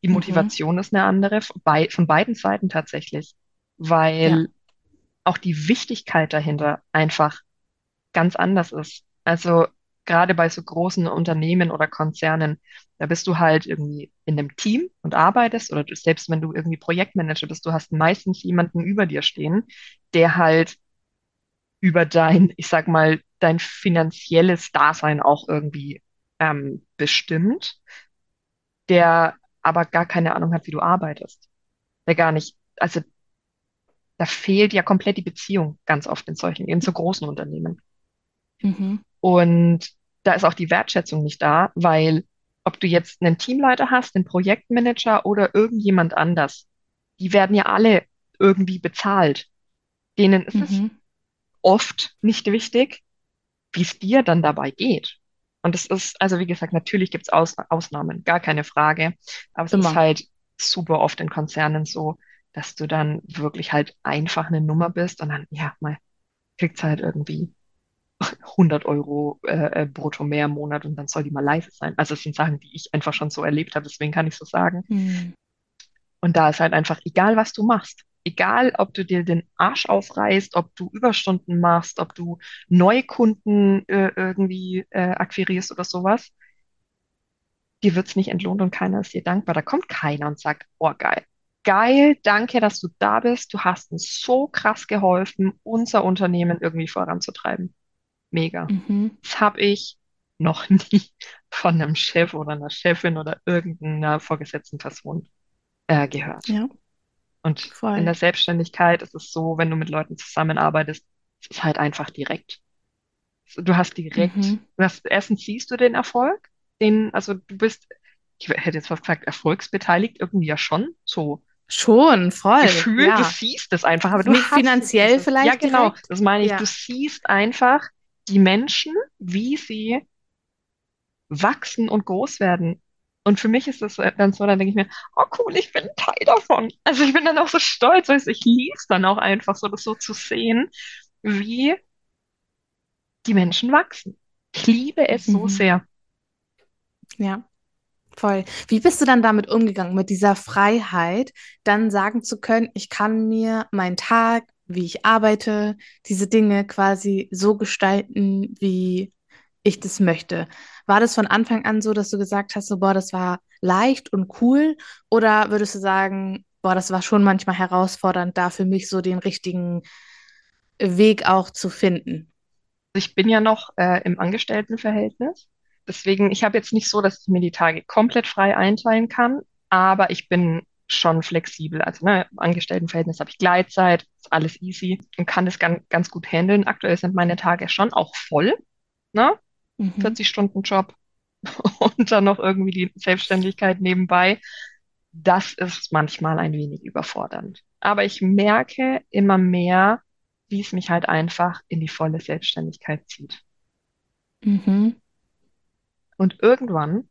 Die
Mhm.
Motivation ist eine andere, von, bei, von beiden Seiten tatsächlich,
Ja.
Auch die Wichtigkeit dahinter einfach ganz anders ist. Also gerade bei so großen Unternehmen oder Konzernen, da bist du halt irgendwie in einem Team und arbeitest oder du, selbst wenn du irgendwie Projektmanager bist, du hast meistens jemanden über dir stehen, der halt über dein, ich sag mal, dein finanzielles Dasein auch irgendwie ähm, bestimmt, der aber gar keine Ahnung hat, wie du arbeitest. Der gar nicht, also da fehlt ja komplett die Beziehung ganz oft in solchen, in so großen Unternehmen.
Mhm.
Und da ist auch die Wertschätzung nicht da, weil ob du jetzt einen Teamleiter hast, einen Projektmanager oder irgendjemand anders, die werden ja alle irgendwie bezahlt. Denen ist es
Mhm.
oft nicht wichtig, wie es dir dann dabei geht. Und es ist, also wie gesagt, natürlich gibt es Aus Ausnahmen, gar keine Frage. Aber es ist
Immer.
halt super oft in Konzernen so, dass du dann wirklich halt einfach eine Nummer bist und dann, ja, mal kriegst halt irgendwie 100 Euro äh, äh, brutto mehr im Monat und dann soll die mal leise sein. Also es sind Sachen, die ich einfach schon so erlebt habe, deswegen kann ich so sagen.
Mhm.
Und da ist halt einfach egal, was du machst. Egal, ob du dir den Arsch aufreißt, ob du Überstunden machst, ob du Neukunden äh, irgendwie äh, akquirierst oder sowas, dir wird's nicht entlohnt und keiner ist dir dankbar. Da kommt keiner und sagt, oh geil, geil, danke, dass du da bist. Du hast uns so krass geholfen, unser Unternehmen irgendwie voranzutreiben. Mega.
Mhm.
Das habe ich noch nie von einem Chef oder einer Chefin oder irgendeiner vorgesetzten Person äh, gehört.
Ja,
Und in
voll.
der Selbstständigkeit ist es so, wenn du mit Leuten zusammenarbeitest, es ist halt einfach direkt. Du hast direkt,
Mhm.
du hast, erstens siehst du den Erfolg, den, also du bist, ich hätte jetzt fast gesagt, erfolgsbeteiligt, irgendwie ja schon, so
Schon, voll.
Gefühl, du
Ja.
siehst es einfach, aber du
Nicht finanziell
dieses,
vielleicht
ja genau,
direkt.
das meine ich,
Ja.
du siehst einfach die Menschen, wie sie wachsen und groß werden. Und für mich ist das dann so, dann denke ich mir, oh cool, ich bin Teil davon. Also ich bin dann auch so stolz, also ich liebe es dann auch einfach so, das so zu sehen, wie die Menschen wachsen. Ich liebe es so
Mhm.
sehr.
Ja, voll. Wie bist du dann damit umgegangen, mit dieser Freiheit, dann sagen zu können, ich kann mir meinen Tag, wie ich arbeite, diese Dinge quasi so gestalten, wie ich das möchte? War das von Anfang an so, dass du gesagt hast, so, boah, das war leicht und cool? Oder würdest du sagen, boah, das war schon manchmal herausfordernd, da für mich so den richtigen Weg auch zu finden?
Ich bin ja noch äh, im Angestelltenverhältnis. Deswegen, ich habe jetzt nicht so, dass ich mir die Tage komplett frei einteilen kann, aber ich bin schon flexibel. Also ne, im Angestelltenverhältnis habe ich Gleitzeit, ist alles easy und kann das ganz, ganz gut handeln. Aktuell sind meine Tage schon auch voll, ne?
Mhm.
40-Stunden-Job und dann noch irgendwie die Selbstständigkeit nebenbei. Das ist manchmal ein wenig überfordernd. Aber ich merke immer mehr, wie es mich halt einfach in die volle Selbstständigkeit zieht.
Mhm.
Und irgendwann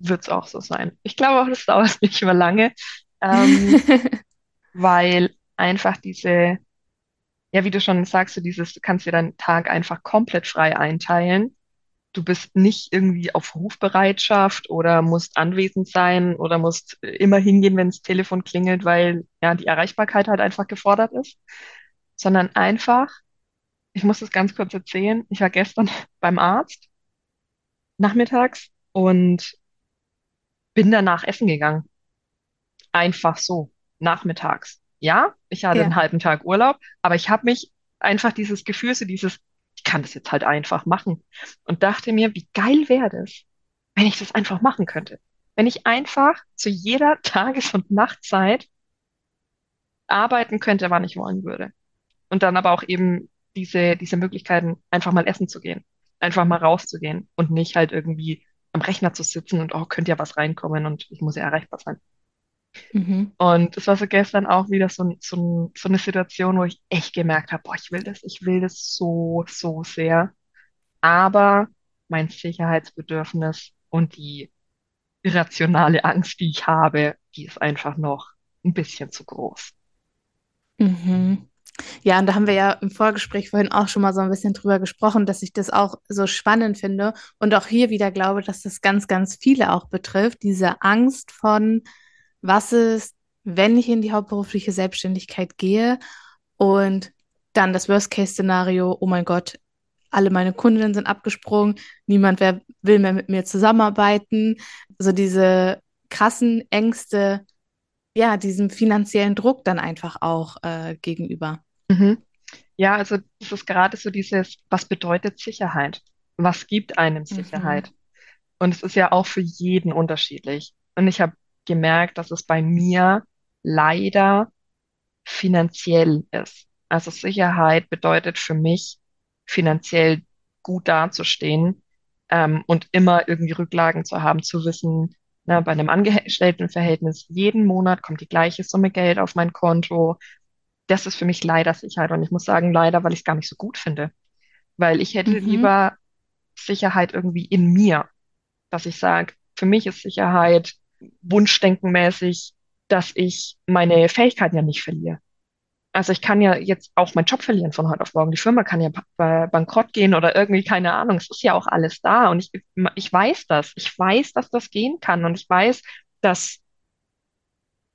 wird es auch so sein. Ich glaube auch, das dauert nicht mehr lange, ähm, weil einfach diese, ja, wie du schon sagst, du dieses, du kannst dir deinen Tag einfach komplett frei einteilen. Du bist nicht irgendwie auf Rufbereitschaft oder musst anwesend sein oder musst immer hingehen, wenn das Telefon klingelt, weil ja die Erreichbarkeit halt einfach gefordert ist, sondern einfach, ich muss das ganz kurz erzählen, ich war gestern beim Arzt nachmittags und bin danach essen gegangen. Einfach so, nachmittags. Ja, ich hatte einen
Ja.
halben Tag Urlaub, aber ich habe mich einfach dieses Gefühl, so dieses, ich kann das jetzt halt einfach machen. Und dachte mir, wie geil wäre das, wenn ich das einfach machen könnte. Wenn ich einfach zu jeder Tages- und Nachtzeit arbeiten könnte, wann ich wollen würde. Und dann aber auch eben diese, diese Möglichkeiten, einfach mal essen zu gehen, einfach mal rauszugehen und nicht halt irgendwie am Rechner zu sitzen und, oh, könnte ja was reinkommen und ich muss ja erreichbar sein.
Mhm.
Und es war so gestern auch wieder so, so, so eine Situation, wo ich echt gemerkt habe, boah, ich will das, ich will das so, so sehr. Aber mein Sicherheitsbedürfnis und die irrationale Angst, die ich habe, die ist einfach noch ein bisschen zu groß.
Mhm. Ja, und da haben wir ja im Vorgespräch vorhin auch schon mal so ein bisschen drüber gesprochen, dass ich das auch so spannend finde und auch hier wieder glaube, dass das ganz, ganz viele auch betrifft, diese Angst von, was ist, wenn ich in die hauptberufliche Selbstständigkeit gehe und dann das Worst-Case-Szenario, oh mein Gott, alle meine Kundinnen sind abgesprungen, niemand will mehr mit mir zusammenarbeiten. So diese krassen Ängste, ja, diesem finanziellen Druck dann einfach auch äh, gegenüber.
Mhm. Ja, also das ist gerade so dieses, was bedeutet Sicherheit? Was gibt einem Sicherheit?
Mhm.
Und es ist ja auch für jeden unterschiedlich. Und ich habe gemerkt, dass es bei mir leider finanziell ist. Also Sicherheit bedeutet für mich, finanziell gut dazustehen ähm, und immer irgendwie Rücklagen zu haben, zu wissen, na, bei einem Angestelltenverhältnis, jeden Monat kommt die gleiche Summe Geld auf mein Konto. Das ist für mich leider Sicherheit. Und ich muss sagen, leider, weil ich es gar nicht so gut finde. Weil ich hätte
Mhm.
lieber Sicherheit irgendwie in mir, dass ich sage, für mich ist Sicherheit wunschdenkenmäßig, dass ich meine Fähigkeiten ja nicht verliere. Also ich kann ja jetzt auch meinen Job verlieren von heute auf morgen. Die Firma kann ja ba- bankrott gehen oder irgendwie, keine Ahnung. Es ist ja auch alles da und ich, ich weiß das. Ich weiß, dass das gehen kann und ich weiß, dass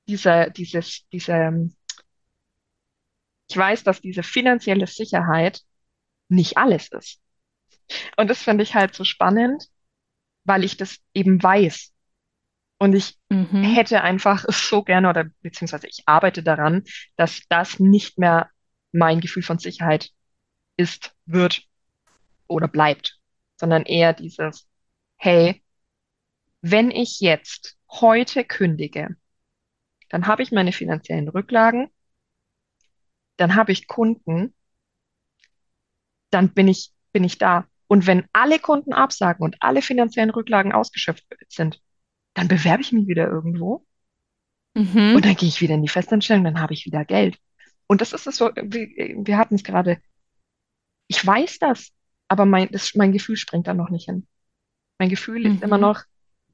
diese, dieses, diese, ich weiß, dass diese finanzielle Sicherheit nicht alles ist. Und das finde ich halt so spannend, weil ich das eben weiß. Und ich
Mhm.
hätte einfach so gerne oder beziehungsweise ich arbeite daran, dass das nicht mehr mein Gefühl von Sicherheit ist, wird oder bleibt, sondern eher dieses, hey, wenn ich jetzt heute kündige, dann habe ich meine finanziellen Rücklagen, dann habe ich Kunden, dann bin ich, bin ich da. Und wenn alle Kunden absagen und alle finanziellen Rücklagen ausgeschöpft sind, dann bewerbe ich mich wieder irgendwo
Mhm.
und dann gehe ich wieder in die Festanstellung, dann habe ich wieder Geld. Und das ist es so, wir, wir hatten es gerade, ich weiß das, aber mein, das, mein Gefühl springt da noch nicht hin. Mein Gefühl ist immer
Mhm.
noch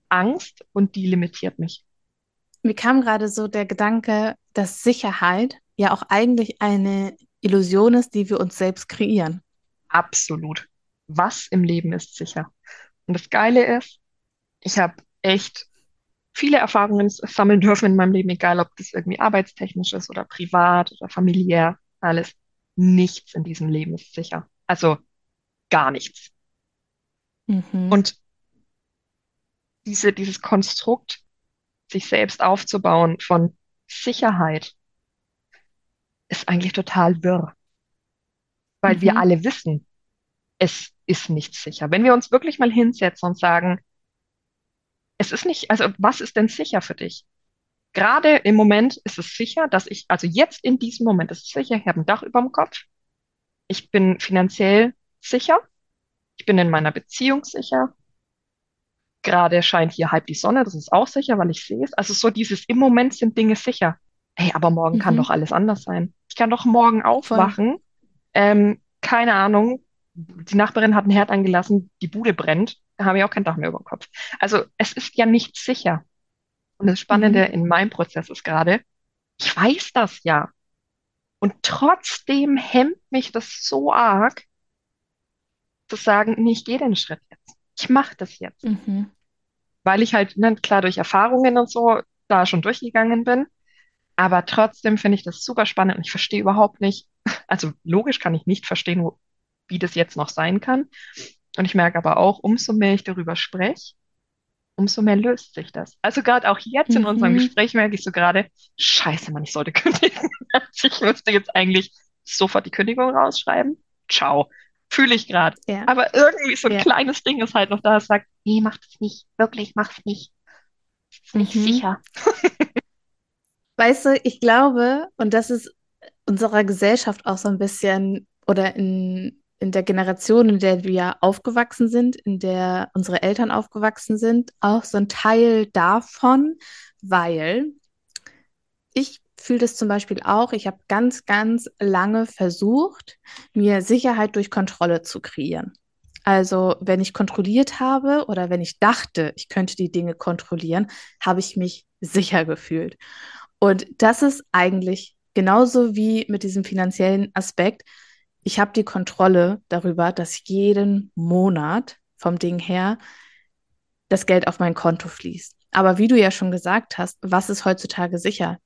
Angst und die limitiert mich.
Mir kam gerade so der Gedanke, dass Sicherheit ja auch eigentlich eine Illusion ist, die wir uns selbst kreieren.
Absolut. Was im Leben ist sicher? Und das Geile ist, ich habe echt viele Erfahrungen sammeln dürfen in meinem Leben, egal ob das irgendwie arbeitstechnisch ist oder privat oder familiär, alles. Nichts in diesem Leben ist sicher. Also gar nichts.
Mhm.
Und diese, dieses Konstrukt, sich selbst aufzubauen von Sicherheit, ist eigentlich total wirr, weil wir
Mhm.
alle wissen, es ist nicht sicher. Wenn wir uns wirklich mal hinsetzen und sagen, es ist nicht, also was ist denn sicher für dich? Gerade im Moment ist es sicher, dass ich, also jetzt in diesem Moment ist es sicher, ich habe ein Dach über dem Kopf, ich bin finanziell sicher, ich bin in meiner Beziehung sicher, gerade scheint hier halb die Sonne, das ist auch sicher, weil ich sehe es. Also so dieses, im Moment sind Dinge sicher. Hey, aber morgen kann
Mhm.
doch alles anders sein. Ich kann doch morgen aufwachen, ähm, keine Ahnung, die Nachbarin hat einen Herd angelassen, die Bude brennt, habe ich auch kein Dach mehr über dem Kopf. Also es ist ja nicht sicher. Und das Spannende
Mhm.
in meinem Prozess ist gerade, ich weiß das ja. Und trotzdem hemmt mich das so arg, zu sagen, nee, ich gehe den Schritt jetzt. Ich mache das jetzt.
Mhm.
Weil ich halt, ne, klar, durch Erfahrungen und so da schon durchgegangen bin. Aber trotzdem finde ich das super spannend und ich verstehe überhaupt nicht, also logisch kann ich nicht verstehen, wo, wie das jetzt noch sein kann. Und ich merke aber auch, umso mehr ich darüber spreche, umso mehr löst sich das. Also gerade auch jetzt in unserem
Mhm.
Gespräch merke ich so gerade, scheiße, Mann, ich sollte kündigen. Also ich müsste jetzt eigentlich sofort die Kündigung rausschreiben. Ciao. Fühle ich gerade.
Ja.
Aber irgendwie so ein
Ja.
kleines Ding ist halt noch da, das sagt, nee, mach das nicht. Wirklich, mach's nicht. Ist nicht
Mhm.
sicher.
Weißt du, ich glaube, und das ist unserer Gesellschaft auch so ein bisschen oder in, in der Generation, in der wir aufgewachsen sind, in der unsere Eltern aufgewachsen sind, auch so ein Teil davon, weil ich fühle das zum Beispiel auch. Ich habe ganz, ganz lange versucht, mir Sicherheit durch Kontrolle zu kreieren. Also, wenn ich kontrolliert habe oder wenn ich dachte, ich könnte die Dinge kontrollieren, habe ich mich sicher gefühlt. Und das ist eigentlich genauso wie mit diesem finanziellen Aspekt. Ich habe die Kontrolle darüber, dass jeden Monat vom Ding her das Geld auf mein Konto fließt. Aber wie du ja schon gesagt hast, was ist heutzutage sicher?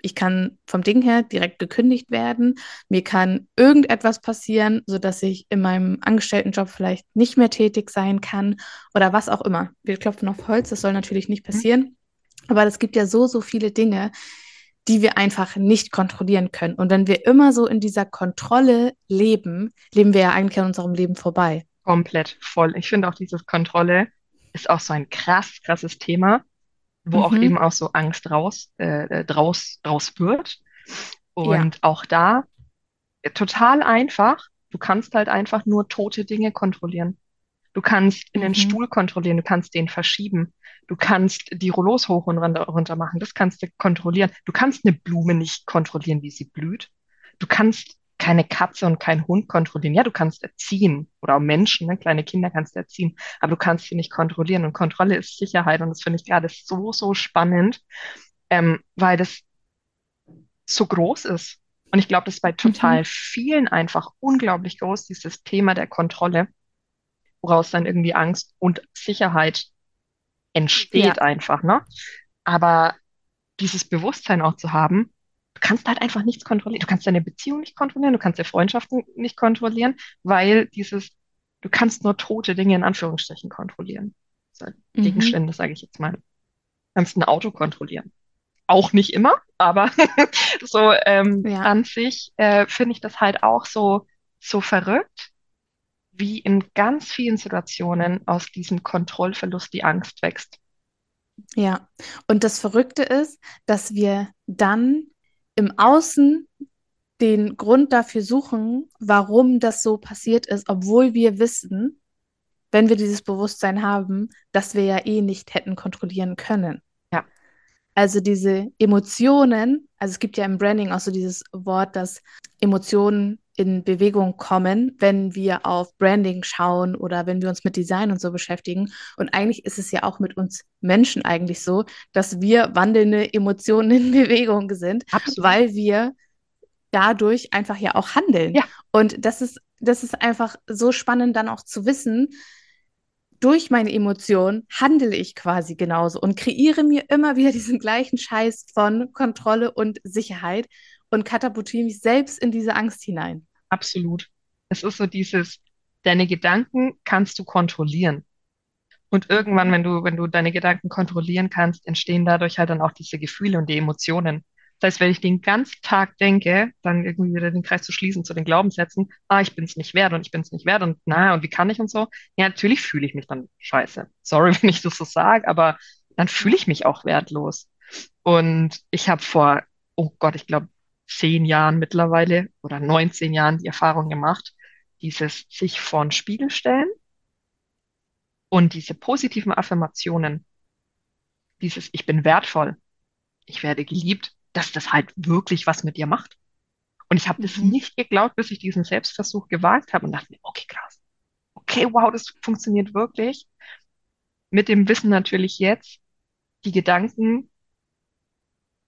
Ich kann vom Ding her direkt gekündigt werden. Mir kann irgendetwas passieren, sodass ich in meinem Angestelltenjob vielleicht nicht mehr tätig sein kann oder was auch immer. Wir klopfen auf Holz, das soll natürlich nicht mhm. passieren. Aber es gibt ja so, so viele Dinge, die wir einfach nicht kontrollieren können. Und wenn wir immer so in dieser Kontrolle leben, leben wir ja eigentlich an unserem Leben vorbei.
Komplett voll. Ich finde auch dieses Kontrolle ist auch so ein krass, krasses Thema, wo mhm. auch eben auch so Angst raus, äh, äh, draus, draus wird. Und ja. auch da äh, total einfach. Du kannst halt einfach nur tote Dinge kontrollieren. Du kannst in den mhm. Stuhl kontrollieren, du kannst den verschieben. Du kannst die Rollos hoch und runter machen. Das kannst du kontrollieren. Du kannst eine Blume nicht kontrollieren, wie sie blüht. Du kannst keine Katze und keinen Hund kontrollieren. Ja, du kannst erziehen oder auch Menschen, ne? kleine Kinder kannst du erziehen, aber du kannst sie nicht kontrollieren. Und Kontrolle ist Sicherheit. Und das finde ich gerade so, so spannend, ähm, weil das so groß ist. Und ich glaube, das ist bei total mhm. vielen einfach unglaublich groß, dieses Thema der Kontrolle woraus dann irgendwie Angst und Sicherheit entsteht ja. einfach, ne? Aber dieses Bewusstsein auch zu haben, du kannst halt einfach nichts kontrollieren. Du kannst deine Beziehung nicht kontrollieren, du kannst deine Freundschaften nicht kontrollieren, weil dieses, du kannst nur tote Dinge in Anführungsstrichen kontrollieren. Mhm. Gegenstände, sage ich jetzt mal. Du kannst ein Auto kontrollieren. Auch nicht immer, aber so ähm, ja. an sich äh, finde ich das halt auch so, so verrückt, wie in ganz vielen Situationen aus diesem Kontrollverlust die Angst wächst.
Ja, und das Verrückte ist, dass wir dann im Außen den Grund dafür suchen, warum das so passiert ist, obwohl wir wissen, wenn wir dieses Bewusstsein haben, dass wir ja eh nicht hätten kontrollieren können.
Ja.
Also diese Emotionen, also es gibt ja im Branding auch so dieses Wort, dass Emotionen in Bewegung kommen, wenn wir auf Branding schauen oder wenn wir uns mit Design und so beschäftigen. Und eigentlich ist es ja auch mit uns Menschen eigentlich so, dass wir wandelnde Emotionen in Bewegung sind, Absolut. weil wir dadurch einfach ja auch handeln.
Ja.
Und das ist, das ist einfach so spannend dann auch zu wissen, durch meine Emotionen handle ich quasi genauso und kreiere mir immer wieder diesen gleichen Scheiß von Kontrolle und Sicherheit und katapultiere mich selbst in diese Angst hinein.
Absolut. Es ist so dieses, deine Gedanken kannst du kontrollieren. Und irgendwann, wenn du, wenn du deine Gedanken kontrollieren kannst, entstehen dadurch halt dann auch diese Gefühle und die Emotionen. Das heißt, wenn ich den ganzen Tag denke, dann irgendwie wieder den Kreis zu schließen zu den Glaubenssätzen, ah, ich bin es nicht wert und ich bin es nicht wert und na, und wie kann ich und so. Ja, natürlich fühle ich mich dann scheiße. Sorry, wenn ich das so sage, aber dann fühle ich mich auch wertlos. Und ich habe vor, oh Gott, ich glaube, zehn Jahren mittlerweile oder 19 Jahren die Erfahrung gemacht, dieses sich vor den Spiegel stellen und diese positiven Affirmationen, dieses Ich bin wertvoll, ich werde geliebt, dass das halt wirklich was mit dir macht. Und ich habe mhm. das nicht geglaubt, bis ich diesen Selbstversuch gewagt habe und dachte mir, okay, krass. Okay, wow, das funktioniert wirklich. Mit dem Wissen natürlich jetzt, die Gedanken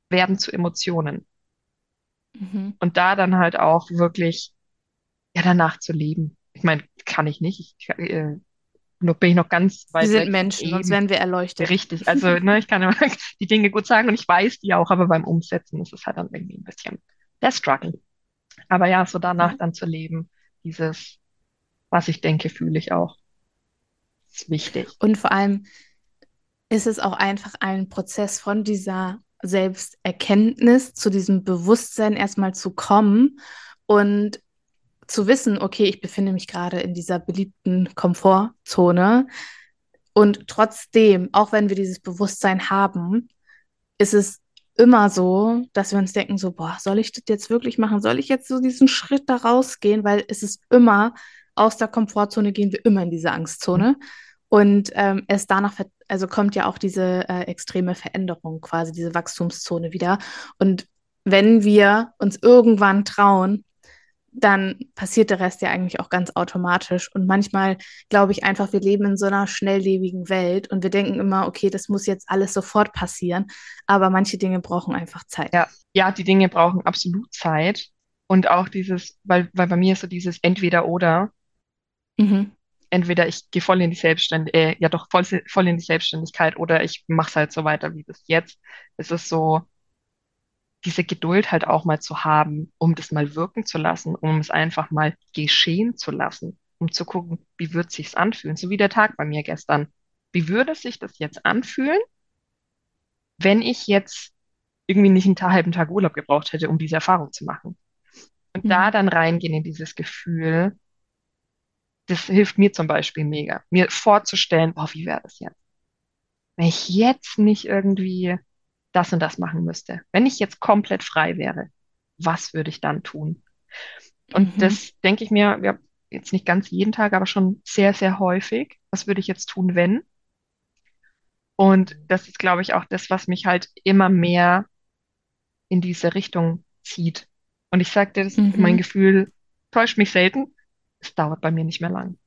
werden zu Emotionen. Mhm. Und da dann halt auch wirklich, ja, danach zu leben. Ich meine, kann ich nicht. Ich, äh, nur bin ich noch ganz
weit. Wir sind weg. Menschen, sonst werden wir erleuchtet.
Richtig. Also, ne, ich kann immer die Dinge gut sagen und ich weiß die auch, aber beim Umsetzen ist es halt dann irgendwie ein bisschen der Struggle. Aber ja, so danach mhm. dann zu leben, dieses, was ich denke, fühle ich auch. Ist wichtig.
Und vor allem ist es auch einfach ein Prozess von dieser Selbsterkenntnis, zu diesem Bewusstsein erstmal zu kommen und zu wissen, okay, ich befinde mich gerade in dieser beliebten Komfortzone. Und trotzdem, auch wenn wir dieses Bewusstsein haben, ist es immer so, dass wir uns denken, so, boah, soll ich das jetzt wirklich machen? Soll ich jetzt so diesen Schritt da rausgehen? Weil es ist immer, aus der Komfortzone gehen wir immer in diese Angstzone. Mhm. Und ähm, es danach, also kommt ja auch diese äh, extreme Veränderung, quasi diese Wachstumszone wieder. Und wenn wir uns irgendwann trauen, dann passiert der Rest ja eigentlich auch ganz automatisch. Und manchmal glaube ich einfach, wir leben in so einer schnelllebigen Welt und wir denken immer, okay, das muss jetzt alles sofort passieren. Aber manche Dinge brauchen einfach Zeit.
Ja, ja, die Dinge brauchen absolut Zeit. Und auch dieses, weil, weil bei mir ist so dieses Entweder oder.
Mhm.
Entweder ich gehe voll in die Selbstständigkeit, äh, ja doch voll, voll in die Selbstständigkeit oder ich mache es halt so weiter wie bis jetzt. Es ist so, diese Geduld halt auch mal zu haben, um das mal wirken zu lassen, um es einfach mal geschehen zu lassen, um zu gucken, wie wird sich's anfühlen, so wie der Tag bei mir gestern. Wie würde sich das jetzt anfühlen, wenn ich jetzt irgendwie nicht einen halben Tag Urlaub gebraucht hätte, um diese Erfahrung zu machen? Und
Mhm.
da dann reingehen in dieses Gefühl, das hilft mir zum Beispiel mega, mir vorzustellen, boah, wie wäre das jetzt? Wenn ich jetzt nicht irgendwie das und das machen müsste. Wenn ich jetzt komplett frei wäre, was würde ich dann tun? Und
Mhm.
das denke ich mir, ja, jetzt nicht ganz jeden Tag, aber schon sehr, sehr häufig. Was würde ich jetzt tun, wenn? Und das ist, glaube ich, auch das, was mich halt immer mehr in diese Richtung zieht. Und ich sagte, das,
Mhm.
mein Gefühl täuscht mich selten. Es dauert bei mir nicht mehr lang.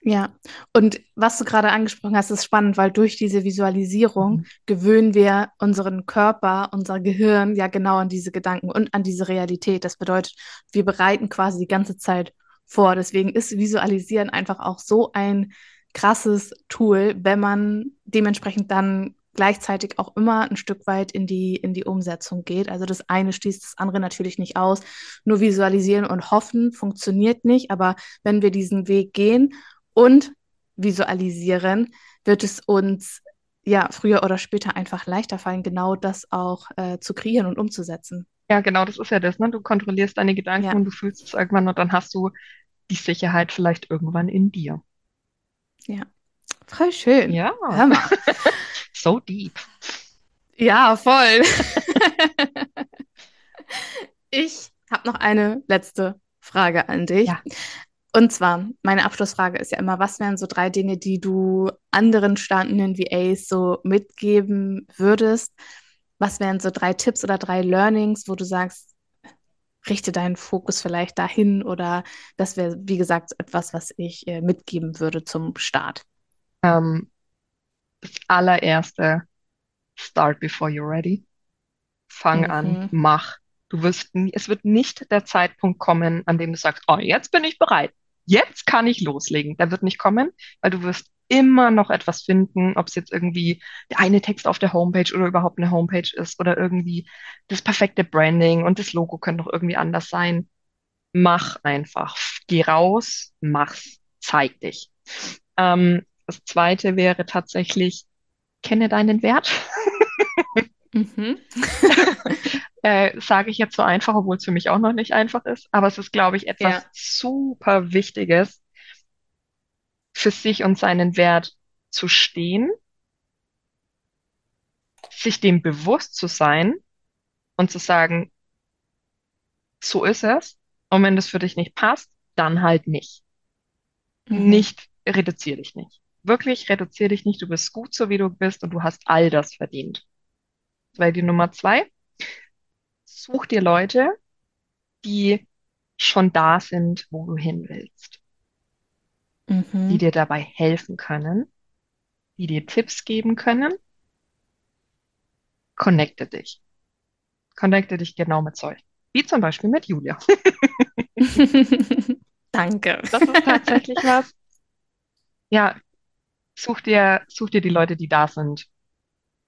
Ja, und was du gerade angesprochen hast, ist spannend, weil durch diese Visualisierung
Mhm.
gewöhnen wir unseren Körper, unser Gehirn ja genau an diese Gedanken und an diese Realität. Das bedeutet, wir bereiten quasi die ganze Zeit vor. Deswegen ist Visualisieren einfach auch so ein krasses Tool, wenn man dementsprechend dann gleichzeitig auch immer ein Stück weit in die, in die Umsetzung geht. Also das eine schließt das andere natürlich nicht aus. Nur visualisieren und hoffen funktioniert nicht. Aber wenn wir diesen Weg gehen und visualisieren, wird es uns ja früher oder später einfach leichter fallen, genau das auch äh, zu kreieren und umzusetzen.
Ja, genau, das ist ja das, ne? Du kontrollierst deine Gedanken
Ja.
und du fühlst es irgendwann und dann hast du die Sicherheit vielleicht irgendwann in dir.
Ja, voll schön.
Ja. so deep.
Ja, voll. Ich habe noch eine letzte Frage an dich.
Ja.
Und zwar, meine Abschlussfrage ist ja immer, was wären so drei Dinge, die du anderen startenden VAs so mitgeben würdest? Was wären so drei Tipps oder drei Learnings, wo du sagst, richte deinen Fokus vielleicht dahin oder das wäre, wie gesagt, etwas, was ich äh, mitgeben würde zum Start.
Ähm, das allererste, start before you're ready. Fang
Mhm.
an, mach. Du wirst, nie- es wird nicht der Zeitpunkt kommen, an dem du sagst, oh, jetzt bin ich bereit. Jetzt kann ich loslegen. Der wird nicht kommen, weil du wirst immer noch etwas finden, ob es jetzt irgendwie der eine Text auf der Homepage oder überhaupt eine Homepage ist oder irgendwie das perfekte Branding und das Logo könnte noch irgendwie anders sein. Mach einfach. Geh raus, mach's, zeig dich. Ähm, das zweite wäre tatsächlich, kenne deinen Wert.
Mhm.
Äh, sage ich jetzt so einfach, obwohl es für mich auch noch nicht einfach ist. Aber es ist, glaube ich, etwas
Ja.
super Wichtiges, für sich und seinen Wert zu stehen, sich dem bewusst zu sein und zu sagen, so ist es. Und wenn das für dich nicht passt, dann halt nicht.
Mhm.
Nicht, reduzier dich nicht. Wirklich reduzier dich nicht. Du bist gut so, wie du bist und du hast all das verdient. Das wäre die Nummer zwei. Such dir Leute, die schon da sind, wo du hin willst, die
Mhm.
dir dabei helfen können, die dir Tipps geben können. Connecte dich. Connecte dich genau mit solchen. Wie zum Beispiel mit Julia.
Danke.
Das ist tatsächlich was. Ja, such dir, such dir die Leute, die da sind,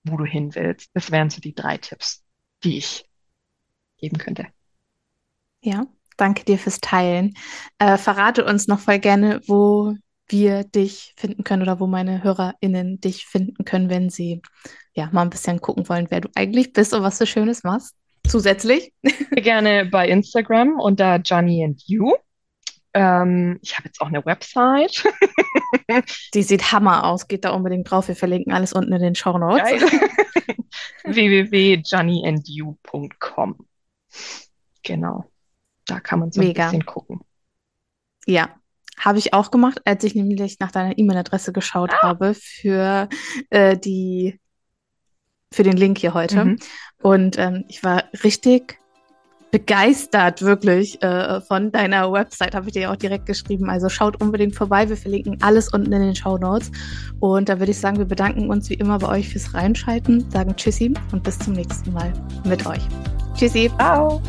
wo du hin willst. Das wären so die drei Tipps, die ich geben könnte.
Ja, danke dir fürs Teilen. Äh, verrate uns noch voll gerne, wo wir dich finden können oder wo meine HörerInnen dich finden können, wenn sie ja mal ein bisschen gucken wollen, wer du eigentlich bist und was du Schönes machst. Zusätzlich.
Gerne bei Instagram unter Johnny and You. Ähm, ich habe jetzt auch eine Website.
Die sieht Hammer aus. Geht da unbedingt drauf. Wir verlinken alles unten in den Show Notes.
Geil. www.johnnyandyu.com. Genau. Da kann man so ein
Mega.
bisschen gucken.
Ja, habe ich auch gemacht, als ich nämlich nach deiner E-Mail-Adresse geschaut
Ah.
habe für äh, die für den Link hier heute.
Mhm.
Und ähm, ich war richtig begeistert wirklich äh, von deiner Website, habe ich dir ja auch direkt geschrieben. Also schaut unbedingt vorbei. Wir verlinken alles unten in den Show Notes. Und da würde ich sagen, wir bedanken uns wie immer bei euch fürs Reinschalten, sagen Tschüssi und bis zum nächsten Mal mit euch. Tschüssi. Ciao.